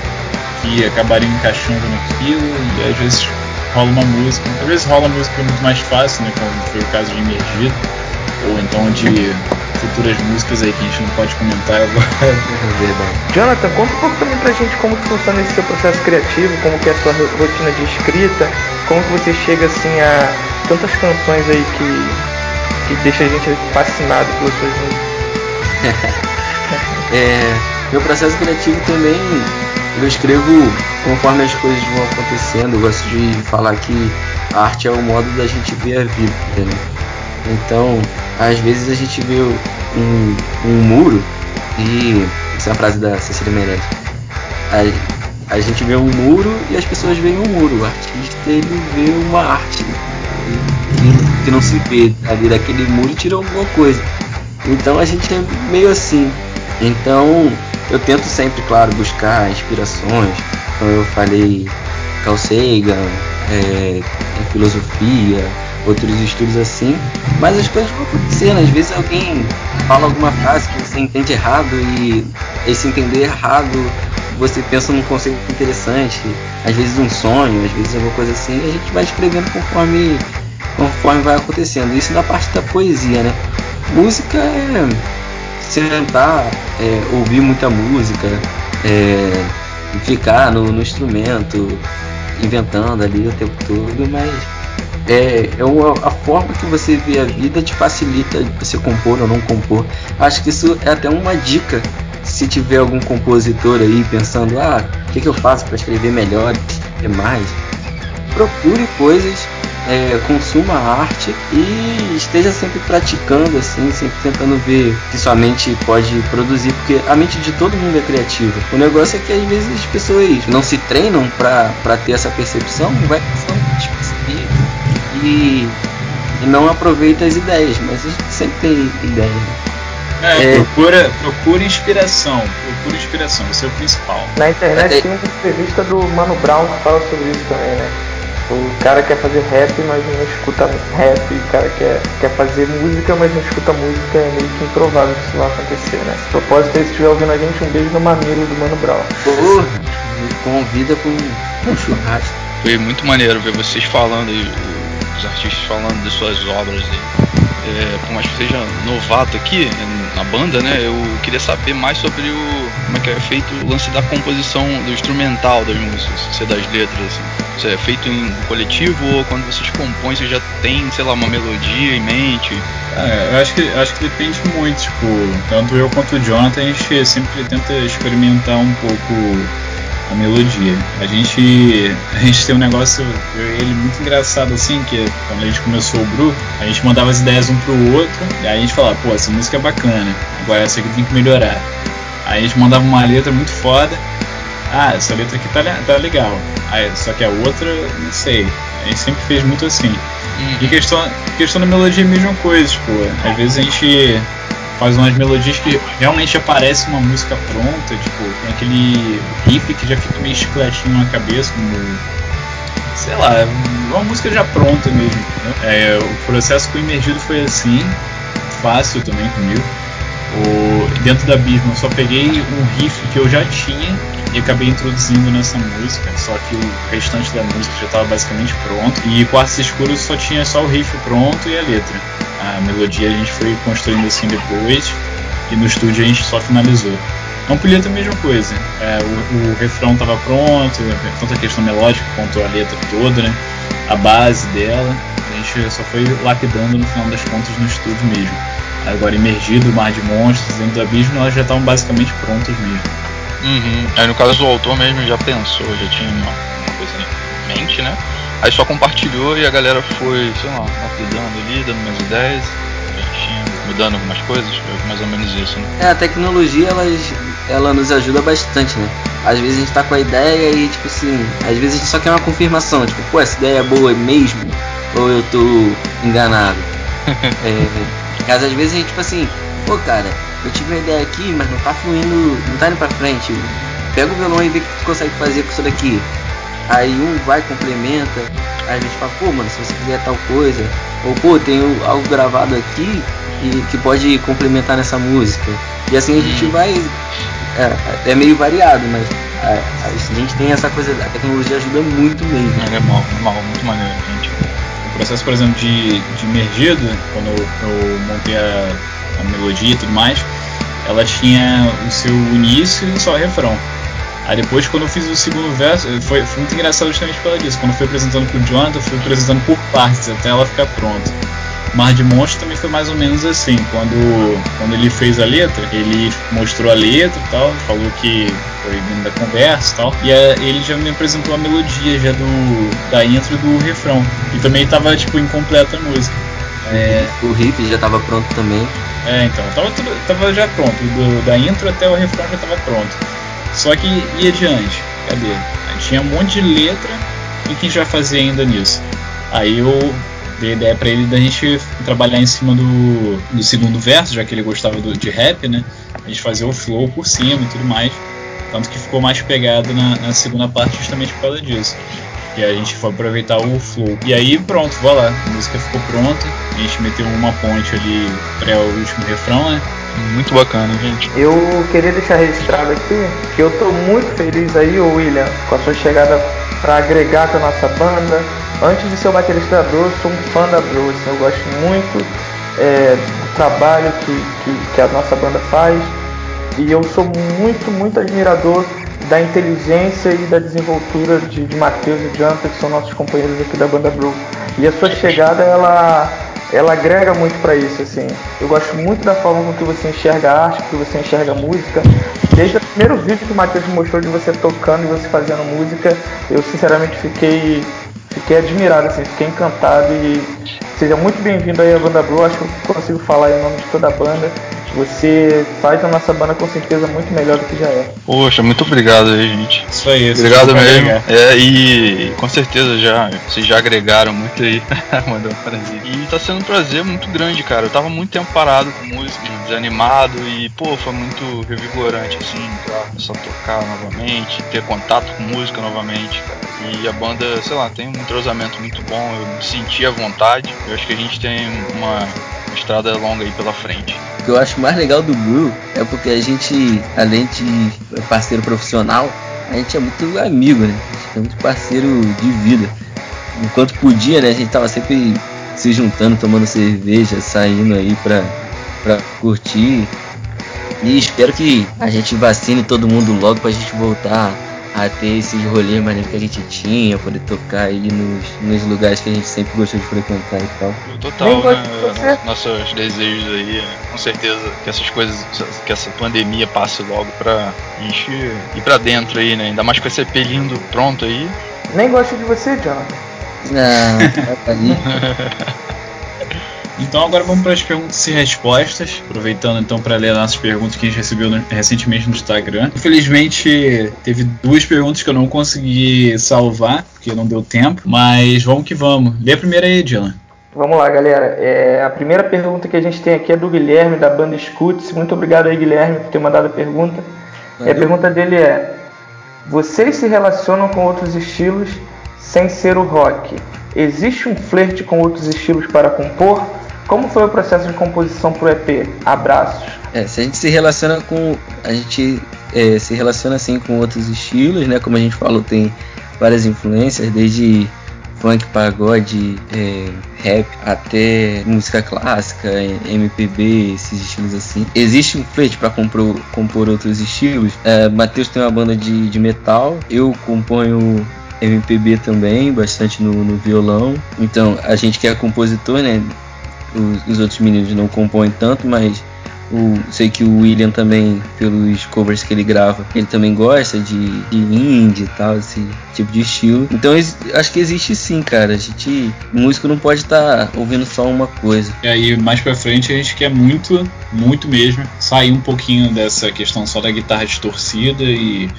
que acabariam encaixando naquilo e às vezes rola uma música, às vezes rola uma música muito mais fácil, né? Como foi o caso de Emergido, ou então de futuras músicas aí que a gente não pode comentar agora. Jonathan, conta um pouco também pra gente como que funciona esse seu processo criativo, como que é a sua rotina de escrita, como que você chega assim a tantas canções aí que, que deixa a gente fascinado pelas suas músicas. é, meu processo criativo também eu escrevo conforme as coisas vão acontecendo. Eu gosto de falar que a arte é o modo da gente ver a vida, né? Então, às vezes a gente vê um, um muro e. Essa é a frase da Cecília Meirelles. A, a gente vê um muro e as pessoas veem um muro. O artista ele vê uma arte que, não se vê ali daquele muro e tira alguma coisa. Então a gente é meio assim. Então eu tento sempre, claro, buscar inspirações. Como eu falei, Carl Sagan, é, filosofia, outros estudos assim, mas as coisas vão acontecendo. Às vezes alguém fala alguma frase que você entende errado e esse entender errado você pensa num conceito interessante, às vezes um sonho, às vezes alguma coisa assim, e a gente vai escrevendo conforme, conforme vai acontecendo. Isso na parte da poesia, né? Música é sentar, é, ouvir muita música, é, ficar no, no instrumento, inventando ali o tempo todo, mas é, é uma, a forma que você vê a vida te facilita você compor ou não compor. Acho que isso é até uma dica se tiver algum compositor aí pensando, ah, o que, que eu faço para escrever melhor, e mais, procure coisas, é, consuma arte e esteja sempre praticando, assim, sempre tentando ver que sua mente pode produzir, porque a mente de todo mundo é criativa. O negócio é que às vezes as pessoas não se treinam para ter essa percepção, vai passando despercebido e, e não aproveita as ideias, mas a gente sempre tem ideia. É, é, procura, procura inspiração, procura inspiração, esse é o principal. Na internet é, tem uma entrevista do Mano Brown que fala sobre isso também, né? O cara quer fazer rap, mas não escuta rap. O cara quer, quer fazer música, mas não escuta música. É meio que improvável que isso vai acontecer, né? Se propósito aí, se estiver ouvindo a gente, um beijo no mamilo do Mano Brown. Porra, me convida com um churrasco. Foi muito maneiro ver vocês falando aí os artistas falando de suas obras aí. É, por mais que seja novato aqui na banda, né? Eu queria saber mais sobre o como é que é feito o lance da composição do instrumental das músicas, se é das letras, assim. Se é feito em coletivo ou quando vocês compõem, você já tem, sei lá, uma melodia em mente? É, eu acho que acho que depende muito, tipo, tanto eu quanto o Jonathan a gente sempre tenta experimentar um pouco a melodia. A gente, a gente tem um negócio, eu e ele, muito engraçado assim, que quando a gente começou o grupo, a gente mandava as ideias um pro outro, e aí a gente falava, pô, essa música é bacana, agora essa aqui tem que melhorar. Aí a gente mandava uma letra muito foda, ah, essa letra aqui tá, tá legal. Aí, só que a outra, não sei. A gente sempre fez muito assim. Uhum. E questão, questão da melodia é a mesma coisa, tipo, às vezes a gente faz umas melodias que realmente aparece uma música pronta, tipo, tem aquele riff que já fica meio chicletinho na cabeça, como, sei lá, uma música já pronta mesmo. É, o processo com o Imergido foi assim, fácil também comigo. O, dentro da eu só peguei um riff que eu já tinha e acabei introduzindo nessa música, só que o restante da música já estava basicamente pronto. E Quartos Escuros só tinha só o riff pronto e a letra. A melodia a gente foi construindo assim depois e no estúdio a gente só finalizou. Ampulheta a mesma coisa. É, o, o refrão estava pronto, tanto a questão melódica quanto a letra toda, né? A base dela. A gente só foi lapidando no final das contas no estúdio mesmo. Agora, emergido, Mar de Monstros, dentro do abismo, elas já estavam basicamente prontas mesmo. Uhum. Aí no caso o autor mesmo já pensou, já tinha uma, uma coisa em mente, né? Aí só compartilhou e a galera foi, sei lá, lapidando ali, dando umas ideias, preenchendo, mudando algumas coisas, mais ou menos isso, né? É, a tecnologia ela, ela nos ajuda bastante, né? Às vezes a gente tá com a ideia e, tipo assim, às vezes a gente só quer uma confirmação, tipo, pô, essa ideia é boa mesmo? Ou eu tô enganado? é, mas às vezes a gente, tipo assim, pô, cara, eu tive uma ideia aqui, mas não tá fluindo, não tá indo pra frente. Pega o violão e vê o que tu consegue fazer com isso daqui. Aí um vai, complementa, aí a gente fala, pô, mano, se você quiser tal coisa, ou pô, tem algo gravado aqui que, que pode complementar nessa música. E assim a gente vai. É, é meio variado, mas a, a, gente tem essa coisa, a tecnologia ajuda muito mesmo. É mal, é mal, muito maneiro, gente. Processo, por exemplo, de, de emergido, quando eu, eu montei a, a melodia e tudo mais, ela tinha o seu início e só refrão. Aí depois, quando eu fiz o segundo verso, foi, foi muito engraçado justamente por causa. Quando eu fui apresentando pro Jonathan, eu fui apresentando por partes, até ela ficar pronta. Mar de Monstro também foi mais ou menos assim. Quando, quando ele fez a letra, ele mostrou a letra e tal, falou que foi vindo da conversa e tal. E a, ele já me apresentou a melodia já do, da intro do refrão. E também tava, tipo, incompleta a música. É... O riff já tava pronto também. É, então, tava, tudo, tava já pronto. Do, da intro até o refrão já tava pronto. Só que e adiante? Cadê? Tinha um monte de letra e o que a gente vai fazer ainda nisso? Aí eu dei a ideia pra ele da gente trabalhar em cima do, do segundo verso, já que ele gostava do, de rap, né? A gente fazer o flow por cima e tudo mais. Tanto que ficou mais pegado na, na segunda parte justamente por causa disso. E a gente foi aproveitar o flow. E aí pronto, vou lá. A música ficou pronta. A gente meteu uma ponte ali pré o último refrão, né? Muito bacana, gente. Eu queria deixar registrado aqui que eu tô muito feliz aí, William, com a sua chegada para agregar com a nossa banda. Antes de ser o baterista da Bro, sou um fã da assim, eu gosto muito é, do trabalho que, que, que a nossa banda faz. E eu sou muito, muito admirador da inteligência e da desenvoltura de, de Matheus e Janta, que são nossos companheiros aqui da banda Brew. E a sua chegada, ela, ela agrega muito para isso, assim. Eu gosto muito da forma com que você enxerga a arte, que você enxerga a música. Desde o primeiro vídeo que o Matheus mostrou de você tocando e você fazendo música, eu sinceramente fiquei fiquei admirado, assim, fiquei encantado e seja muito bem-vindo aí à banda Blue, acho que eu consigo falar em nome de toda a banda você faz a nossa banda com certeza muito melhor do que já é. Poxa, muito obrigado aí, gente. Isso aí, isso Obrigado mesmo. É, e com certeza já vocês já agregaram muito aí. Mandou um prazer. E tá sendo um prazer muito grande, cara. Eu tava muito tempo parado com música, desanimado e, pô, foi muito revigorante, assim, pra só tocar novamente, ter contato com música novamente, cara. E a banda, sei lá, tem um entrosamento muito bom, eu me senti à vontade. Eu acho que a gente tem uma estrada longa aí pela frente. O que eu acho mais legal do Brew é porque a gente, além de parceiro profissional, a gente é muito amigo, né? A gente é muito parceiro de vida. Enquanto podia, né? A gente tava sempre se juntando, tomando cerveja, saindo aí pra, pra curtir. E espero que a gente vacine todo mundo logo pra gente voltar a ter esses rolês maneiros que a gente tinha, poder tocar aí nos, nos lugares que a gente sempre gostou de frequentar e tal. Total, né? Nossos desejos aí, com certeza que essas coisas, que essa pandemia passe logo pra gente ir pra dentro aí, né? Ainda mais com esse EP lindo pronto aí. Nem gosto de você, Jonathan. Ah, tá. Então agora vamos para as perguntas e respostas, aproveitando então para ler nossas perguntas que a gente recebeu no, recentemente no Instagram. Infelizmente teve duas perguntas que eu não consegui salvar, porque não deu tempo, mas vamos que vamos. Lê a primeira aí, Dylan. Vamos lá, galera. É, a primeira pergunta que a gente tem aqui é do Guilherme, da banda Scoots. Muito obrigado aí, Guilherme, por ter mandado a pergunta. E a pergunta dele é: Vocês se relacionam com outros estilos sem ser o rock? Existe um flerte com outros estilos para compor? Como foi o processo de composição pro EP? Abraços. É, se a gente se relaciona com. A gente é, se relaciona assim com outros estilos, né? Como a gente falou, tem várias influências, desde funk, pagode, é, rap, até música clássica, MPB, esses estilos assim. Existe um flerte para compor, compor outros estilos. É, Matheus tem uma banda de, de metal, eu componho MPB também, bastante no, no, violão. Então, a gente que é compositor, né? Os, os outros meninos não compõem tanto, mas o, sei que o William também, pelos covers que ele grava, ele também gosta de, de indie e tal, esse tipo de estilo. Então acho que existe sim, cara. A gente. Músico não pode estar tá ouvindo só uma coisa. E aí, mais pra frente, a gente quer muito, muito mesmo, sair um pouquinho dessa questão só da guitarra distorcida e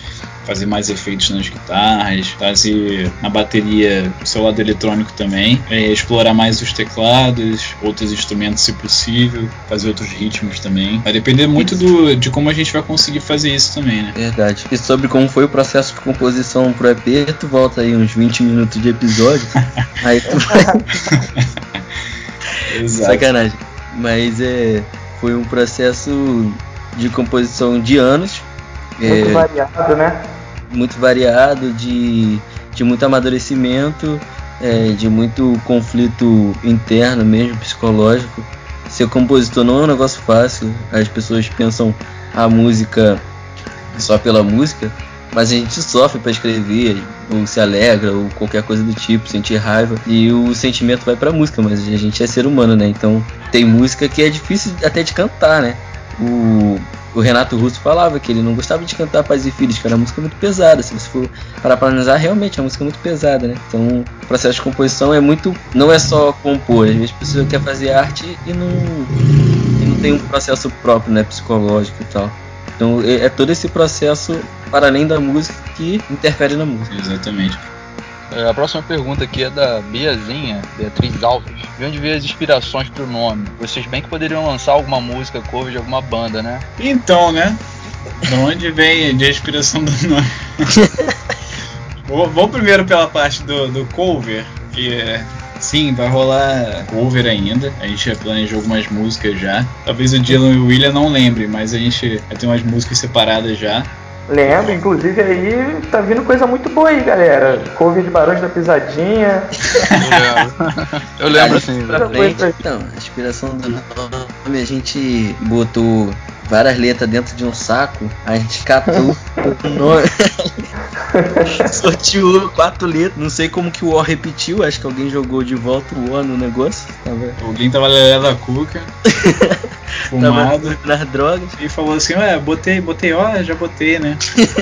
fazer mais efeitos nas guitarras, fazer na bateria o seu lado eletrônico também, é, explorar mais os teclados, outros instrumentos se possível, fazer outros ritmos também. Vai depender muito do, de como a gente vai conseguir fazer isso também, né? Verdade. E sobre como foi o processo de composição pro EP, tu volta aí uns 20 minutos de episódio, aí tu vai... Exato. Sacanagem. Mas é, foi um processo de composição de anos. Muito é, variado, né? Muito variado, de, de muito amadurecimento, é, de muito conflito interno mesmo, psicológico. Ser compositor não é um negócio fácil, as pessoas pensam a música só pela música, mas a gente sofre para escrever, ou se alegra, ou qualquer coisa do tipo, sentir raiva, e o sentimento vai para música, mas a gente é ser humano, né? Então tem música que é difícil até de cantar, né? O, o Renato Russo falava que ele não gostava de cantar Pais e Filhos, que era uma música muito pesada. Se você for para analisar, realmente é uma música muito pesada, né? Então, o processo de composição é muito. Não é só compor, às vezes a pessoa quer fazer arte e não, e não tem um processo próprio, né? Psicológico e tal. Então, é, é todo esse processo, para além da música, que interfere na música. Exatamente. É, a próxima pergunta aqui é da Biazinha, Beatriz Alves. De onde veio as inspirações para o nome? Vocês bem que poderiam lançar alguma música cover de alguma banda, né? Então, né? De onde vem a inspiração do nome? vou, primeiro pela parte do, do cover, que é Sim, vai rolar cover ainda. A gente já planejou algumas músicas já. Talvez o Dylan e o William não lembrem, mas a gente vai ter umas músicas separadas já. Lembro, inclusive aí tá vindo coisa muito boa aí, galera. Cover de Barões da Pisadinha. Eu lembro, sim. Então, a inspiração do a gente botou várias letras dentro de um saco, a gente catou o nome. Sorteou quatro letras. Não sei como que o O repetiu, acho que alguém jogou de volta o O no negócio. Tava... Alguém tava lelé a cuca. fumado. nas drogas. E falou assim, ué, botei, botei ó, já botei, né?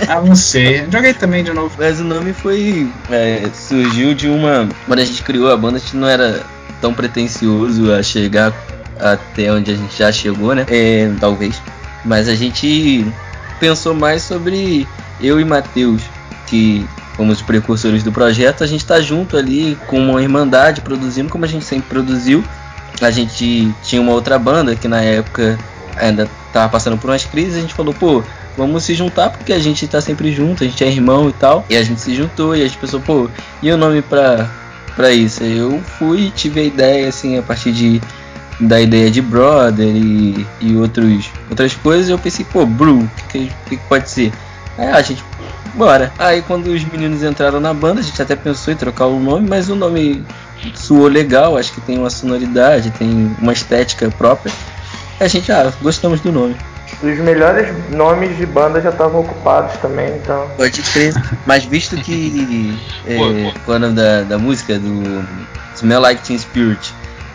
ah, não sei. Joguei também de novo. Mas o nome foi. É, surgiu de uma. Quando a gente criou a banda, a gente não era tão pretencioso a chegar até onde a gente já chegou, né? É, talvez. Mas a gente pensou mais sobre eu e Matheus, que fomos os precursores do projeto, a gente tá junto ali com uma irmandade produzindo como a gente sempre produziu a gente tinha uma outra banda que na época ainda tava passando por umas crises, a gente falou, pô, vamos se juntar porque a gente tá sempre junto, a gente é irmão e tal. E a gente se juntou e a gente pensou, pô, e o nome pra, pra isso? Eu fui tive a ideia, assim, a partir de da ideia de brother e, e outros, outras coisas, eu pensei, pô, Brew, o que, que, que, pode ser? Aí a gente, bora. Aí quando os meninos entraram na banda, a gente até pensou em trocar o nome, mas o nome soou legal, acho que tem uma sonoridade, tem uma estética própria. E a gente, ah, gostamos do nome. Os melhores nomes de banda já estavam ocupados também, então. Pode crer. Mas visto que. é, qual é o nome da, da música? Do Smell Like Teen Spirit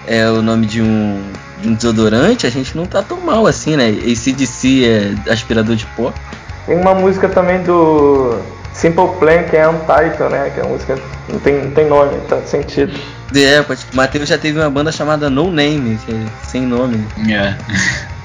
é o nome de um, de um desodorante, a gente não tá tão mal assim, né? ACDC é aspirador de pó. Tem uma música também do Simple Plan que é Untitled, né? Que é a música não tem, não tem nome, tá sentido. É, o Matheus já teve uma banda chamada No Name, que é sem nome. É.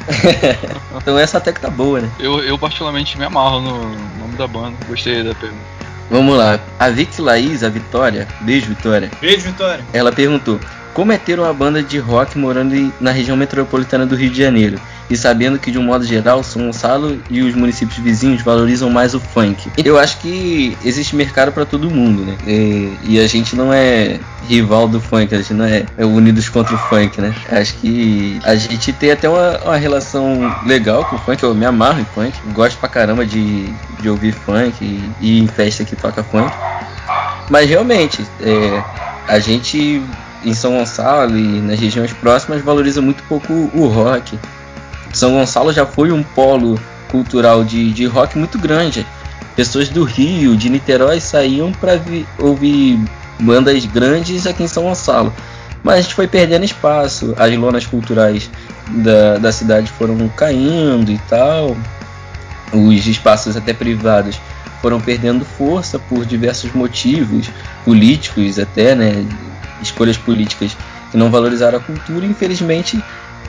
então essa até que tá boa, né? Eu, eu particularmente me amarro no nome da banda. Gostei da pergunta. Vamos lá. A Vicky Laís, a Vitória. Beijo, Vitória. Beijo, Vitória. Ela perguntou: Como é ter uma banda de rock morando na região metropolitana do Rio de Janeiro? e sabendo que de um modo geral São Gonçalo e os municípios vizinhos valorizam mais o funk. Eu acho que existe mercado para todo mundo, né? E, e, a gente não é rival do funk, a gente não é, é unidos contra o funk, né? Acho que a gente tem até uma, uma relação legal com o funk, eu me amarro em funk, gosto pra caramba de, de ouvir funk e ir em festa que toca funk. Mas realmente, é, a gente em São Gonçalo e nas regiões próximas valoriza muito pouco o rock. São Gonçalo já foi um polo cultural de, de rock muito grande. Pessoas do Rio, de Niterói saíam para ouvir bandas grandes aqui em São Gonçalo. Mas foi perdendo espaço, as lonas culturais da, da cidade foram caindo e tal, os espaços até privados foram perdendo força por diversos motivos políticos até, né, escolhas políticas que não valorizaram a cultura. Infelizmente,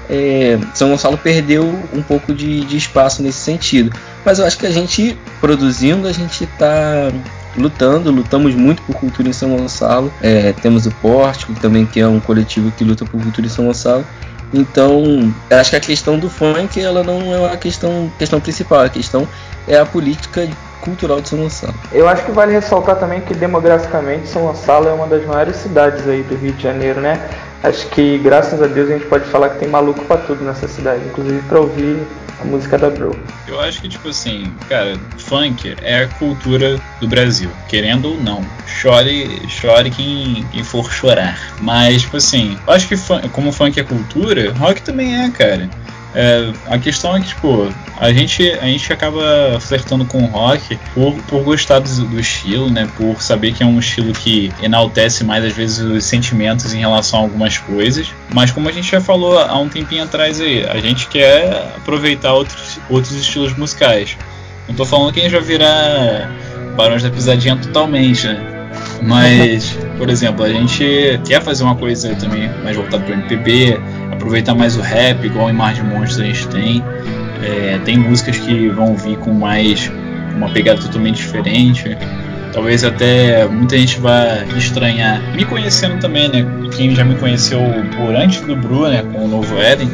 é, São Gonçalo perdeu um pouco de, de, espaço nesse sentido. Mas eu acho que a gente produzindo, a gente está lutando, lutamos muito por cultura em São Gonçalo. É, temos o Pórtico também, que é um coletivo que luta por cultura em São Gonçalo. Então, acho que a questão do funk ela não é a questão, questão principal, a questão é a política cultural de São Gonçalo. Eu acho que vale ressaltar também que demograficamente São Gonçalo é uma das maiores cidades aí do Rio de Janeiro, né? Acho que graças a Deus a gente pode falar que tem maluco para tudo nessa cidade, inclusive para ouvir a música da Bro. Eu acho que tipo assim, cara, funk é a cultura do Brasil, querendo ou não. Chore, chore quem, quem for chorar. Mas tipo assim, eu acho que funk, como funk é cultura, rock também é, cara. É, a questão é que, tipo, a gente, a gente acaba flertando com o rock por, por gostar do, do, estilo, né? Por saber que é um estilo que enaltece mais, às vezes, os sentimentos em relação a algumas coisas. Mas como a gente já falou há um tempinho atrás aí, a gente quer aproveitar outros, outros estilos musicais. Não tô falando que a gente vai virar Barões da Pisadinha totalmente, né? Mas, por exemplo, a gente quer fazer uma coisa também mais voltada para o MPB, aproveitar mais o rap, igual em Mar de Monstros a gente tem. É, tem músicas que vão vir com mais uma pegada totalmente diferente. Talvez até muita gente vá estranhar. Me conhecendo também, né? Quem já me conheceu por antes do Bru, né? Com o Novo Eden,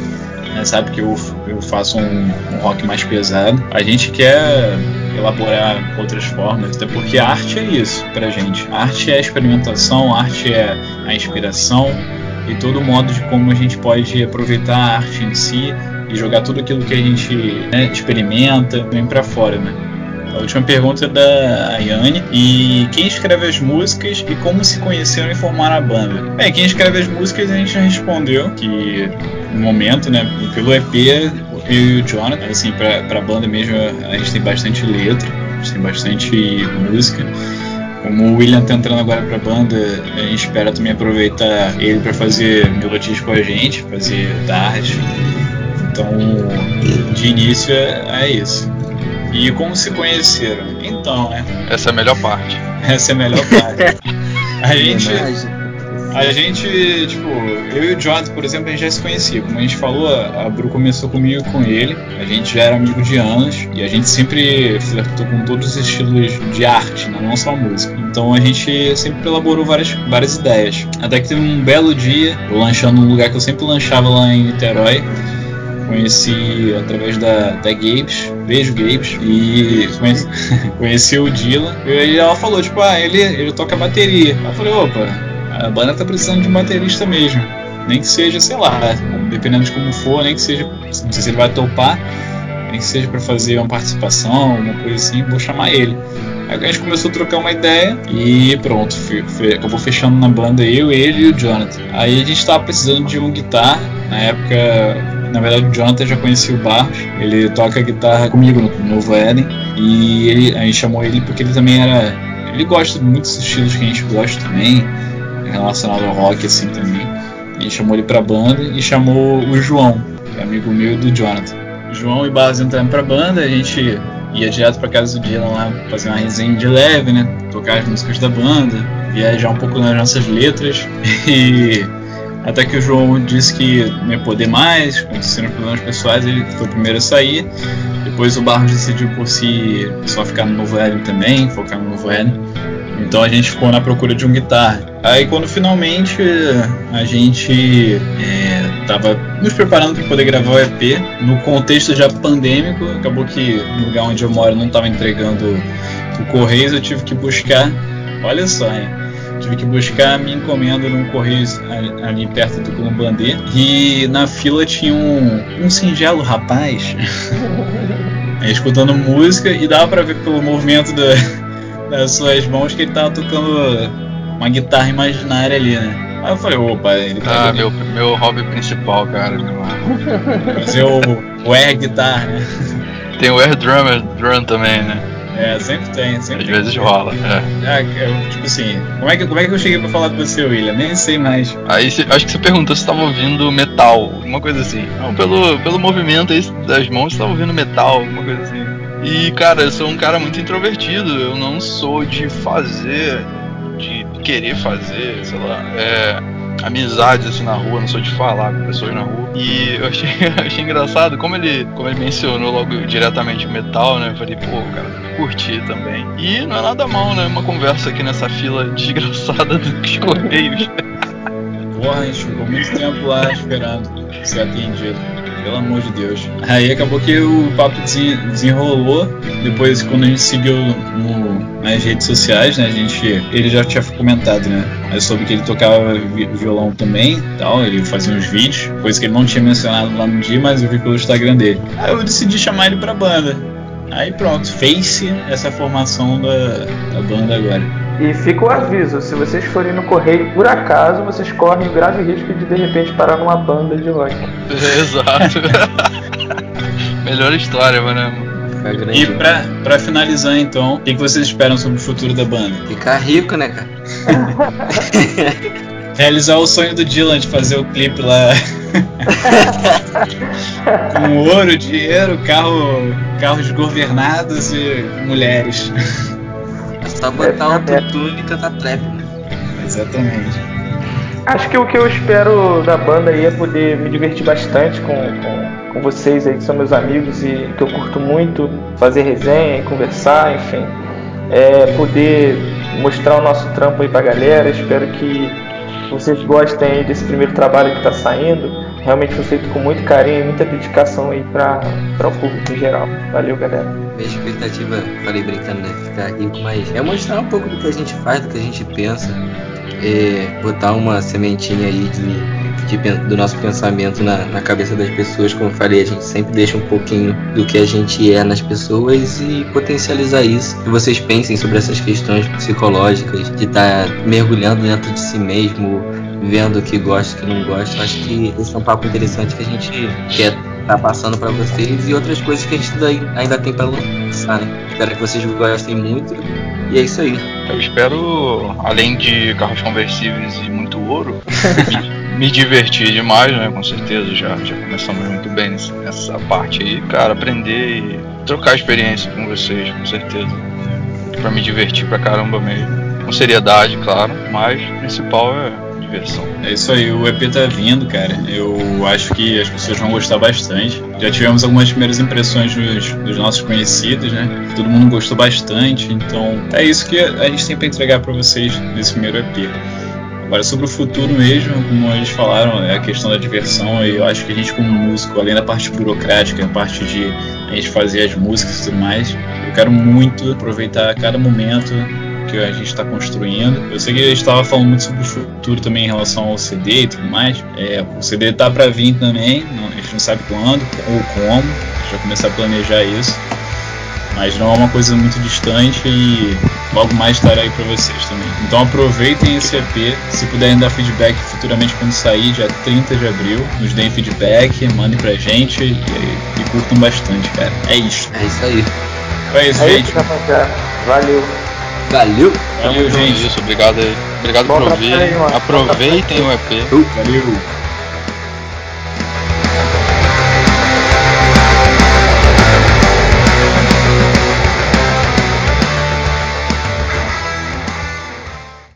né, sabe que eu, eu faço um, um rock mais pesado. A gente quer elaborar outras formas, até porque a arte é isso pra gente. A arte é a experimentação, a arte é a inspiração, e todo modo de como a gente pode aproveitar a arte em si e jogar tudo aquilo que a gente né, experimenta vem para fora, né? A última pergunta é da Ayane. E quem escreve as músicas e como se conheceram e formaram a banda? É, quem escreve as músicas a gente já respondeu, que no momento, né, pelo EP, eu e o Jonathan, assim, pra, pra banda mesmo, a gente tem bastante letra, a gente tem bastante música. Como o William tá entrando agora pra banda, a gente espera também aproveitar ele para fazer melodias com a gente, fazer tarde. Então, de início é, é isso. E como se conheceram? Então, né? Essa é a melhor parte. Essa é a melhor parte. a gente a gente, tipo, eu e o Jonathan, por exemplo, a gente já se conhecia. Como a gente falou, a Bru começou comigo com ele. A gente já era amigo de anos e a gente sempre flertou com todos os estilos de arte, não só música. Então a gente sempre elaborou várias, várias ideias. Até que teve um belo dia, eu lanchando num lugar que eu sempre lanchava lá em Niterói conheci através da, da Gabes, beijo Gabes, e conheci, conheci o Dylan. E ela falou, tipo, ah, ele, ele toca bateria. Eu falei, opa, a banda tá precisando de um baterista mesmo. Nem que seja, sei lá, dependendo de como for, nem que seja, não sei se ele vai topar, nem que seja para fazer uma participação, alguma coisa assim, vou chamar ele. Aí a gente começou a trocar uma ideia e pronto, acabou fechando na banda eu, ele e o Jonathan. Aí a gente tava precisando de um guitarra, na época na verdade, o Jonathan já conhecia o Barros, ele toca guitarra comigo no Novo Eden, e ele, a gente chamou ele porque ele também era. Ele gosta de muitos estilos que a gente gosta também, relacionado ao rock assim também. Gente chamou ele pra banda e chamou o João, é amigo meu do Jonathan. João e Barros entraram pra banda, a gente ia direto pra casa do Dylan lá fazer uma resenha de leve, né? Tocar as músicas da banda, viajar um pouco nas nossas letras e até que o João disse que não ia poder mais, aconteceram problemas pessoais, ele foi o primeiro a sair. Depois o Barros decidiu por si só ficar no Novo Eden também, focar no Novo Eden. Então a gente ficou na procura de um guitarra. Aí quando finalmente a gente é, nos preparando para poder gravar o EP, no contexto já pandêmico, acabou que no lugar onde eu moro não estava entregando o Correios, eu tive que buscar, olha só, hein, tive que buscar minha encomenda num correio ali perto do Columbandê e na fila tinha um, um singelo rapaz escutando música e dava para ver pelo movimento da, das suas mãos que ele tava tocando uma guitarra imaginária ali, né? Aí eu falei, opa, ele tá. Ah, meu, meu hobby principal, cara. Fazer o, o air guitar, né? Tem o air drummer drum também, né? É, sempre tem, sempre Às tem. vezes rola, é. Ah, eu, tipo assim, como é, que, como é que eu cheguei pra falar com você, William? Nem sei mais. Aí cê, acho que você perguntou se tava ouvindo metal, alguma coisa assim. Não, pelo, pelo movimento aí das mãos, você tava ouvindo metal, alguma coisa assim. E, cara, eu sou um cara muito introvertido, eu não sou de fazer de querer fazer, sei lá, é, amizades assim na rua, não sou de falar com pessoas na rua. E eu achei, achei engraçado, como ele, como ele mencionou logo diretamente o metal, né? Eu falei, pô, cara, deve curtir também. E não é nada mal, né? Uma conversa aqui nessa fila desgraçada dos Correios. Porra, a gente ficou muito tempo lá esperando ser atendido. Pelo amor de Deus. Aí acabou que o papo desenrolou. Depois, quando a gente seguiu no, nas redes sociais, né? A gente, ele já tinha comentado, né? Eu soube que ele tocava violão também, tal. Ele fazia uns vídeos, coisa que ele não tinha mencionado lá no dia, mas eu vi pelo Instagram dele. Aí eu decidi chamar ele pra banda. Aí pronto, fez-se essa formação da, da banda agora. E fica o aviso, se vocês forem no correio, por acaso, vocês correm o grave risco de de repente parar numa banda de rock. Exato. Melhor história, mano. E pra, pra finalizar então, o que, que vocês esperam sobre o futuro da banda? Ficar rico, né, cara? Realizar o sonho do Dylan de fazer o clipe lá com ouro, dinheiro, carro, carros governados e mulheres. Só botar o tutu e cantar trap, né? Exatamente. Acho que o que eu espero da banda aí é poder me divertir bastante com, com, com vocês aí, que são meus amigos e que eu curto muito fazer resenha, conversar, enfim. É, poder mostrar o nosso trampo aí pra galera. Espero que vocês gostem desse primeiro trabalho que está saindo. Realmente foi feito com muito carinho e muita dedicação aí para o público em geral. Valeu, galera minha expectativa, falei brincando, né? Ficar rico, mas é mostrar um pouco do que a gente faz, do que a gente pensa, é botar uma sementinha aí de, de do nosso pensamento na, na, cabeça das pessoas. Como eu falei, a gente sempre deixa um pouquinho do que a gente é nas pessoas e potencializar isso. Que vocês pensem sobre essas questões psicológicas, de estar tá mergulhando dentro de si mesmo, vendo o que gosta o que não gosta. Acho que esse é um papo interessante que a gente quer tá passando para vocês e outras coisas que a gente ainda tem para Espero que vocês gostem muito e é isso aí. Eu espero, além de carros conversíveis e muito ouro, me, divertir demais, né? Com certeza, já, já começamos muito bem nessa parte aí, cara, aprender e trocar experiência com vocês, com certeza. para me divertir pra caramba mesmo. Com seriedade, claro, mas o principal é É isso aí, o EP tá vindo, cara. Eu acho que as pessoas vão gostar bastante. Já tivemos algumas primeiras impressões dos, dos nossos conhecidos, né? Todo mundo gostou bastante, então é isso que a gente tem para entregar para vocês nesse primeiro EP. Agora, sobre o futuro mesmo, como eles falaram, é a questão da diversão, e eu acho que a gente, como músico, além da parte burocrática, a parte de a gente fazer as músicas e tudo mais, eu quero muito aproveitar cada momento que a gente está construindo. Eu sei que a gente estava falando muito sobre o futuro também em relação ao CD e tudo mais. É, o CD tá para vir também, não, a gente não sabe quando ou como, a gente vai começar a planejar isso. Mas não é uma coisa muito distante e logo mais estará aí para vocês também. Então aproveitem esse EP, se puderem dar feedback futuramente quando sair, dia 30 de abril, nos deem feedback, mandem pra gente e, e curtam bastante, cara. É isso. É isso aí. É isso, é gente. Isso, Valeu. Valeu. Valeu, gente. Isso, obrigado aí. Obrigado Bom por ouvir. Aproveitem o EP. Valeu.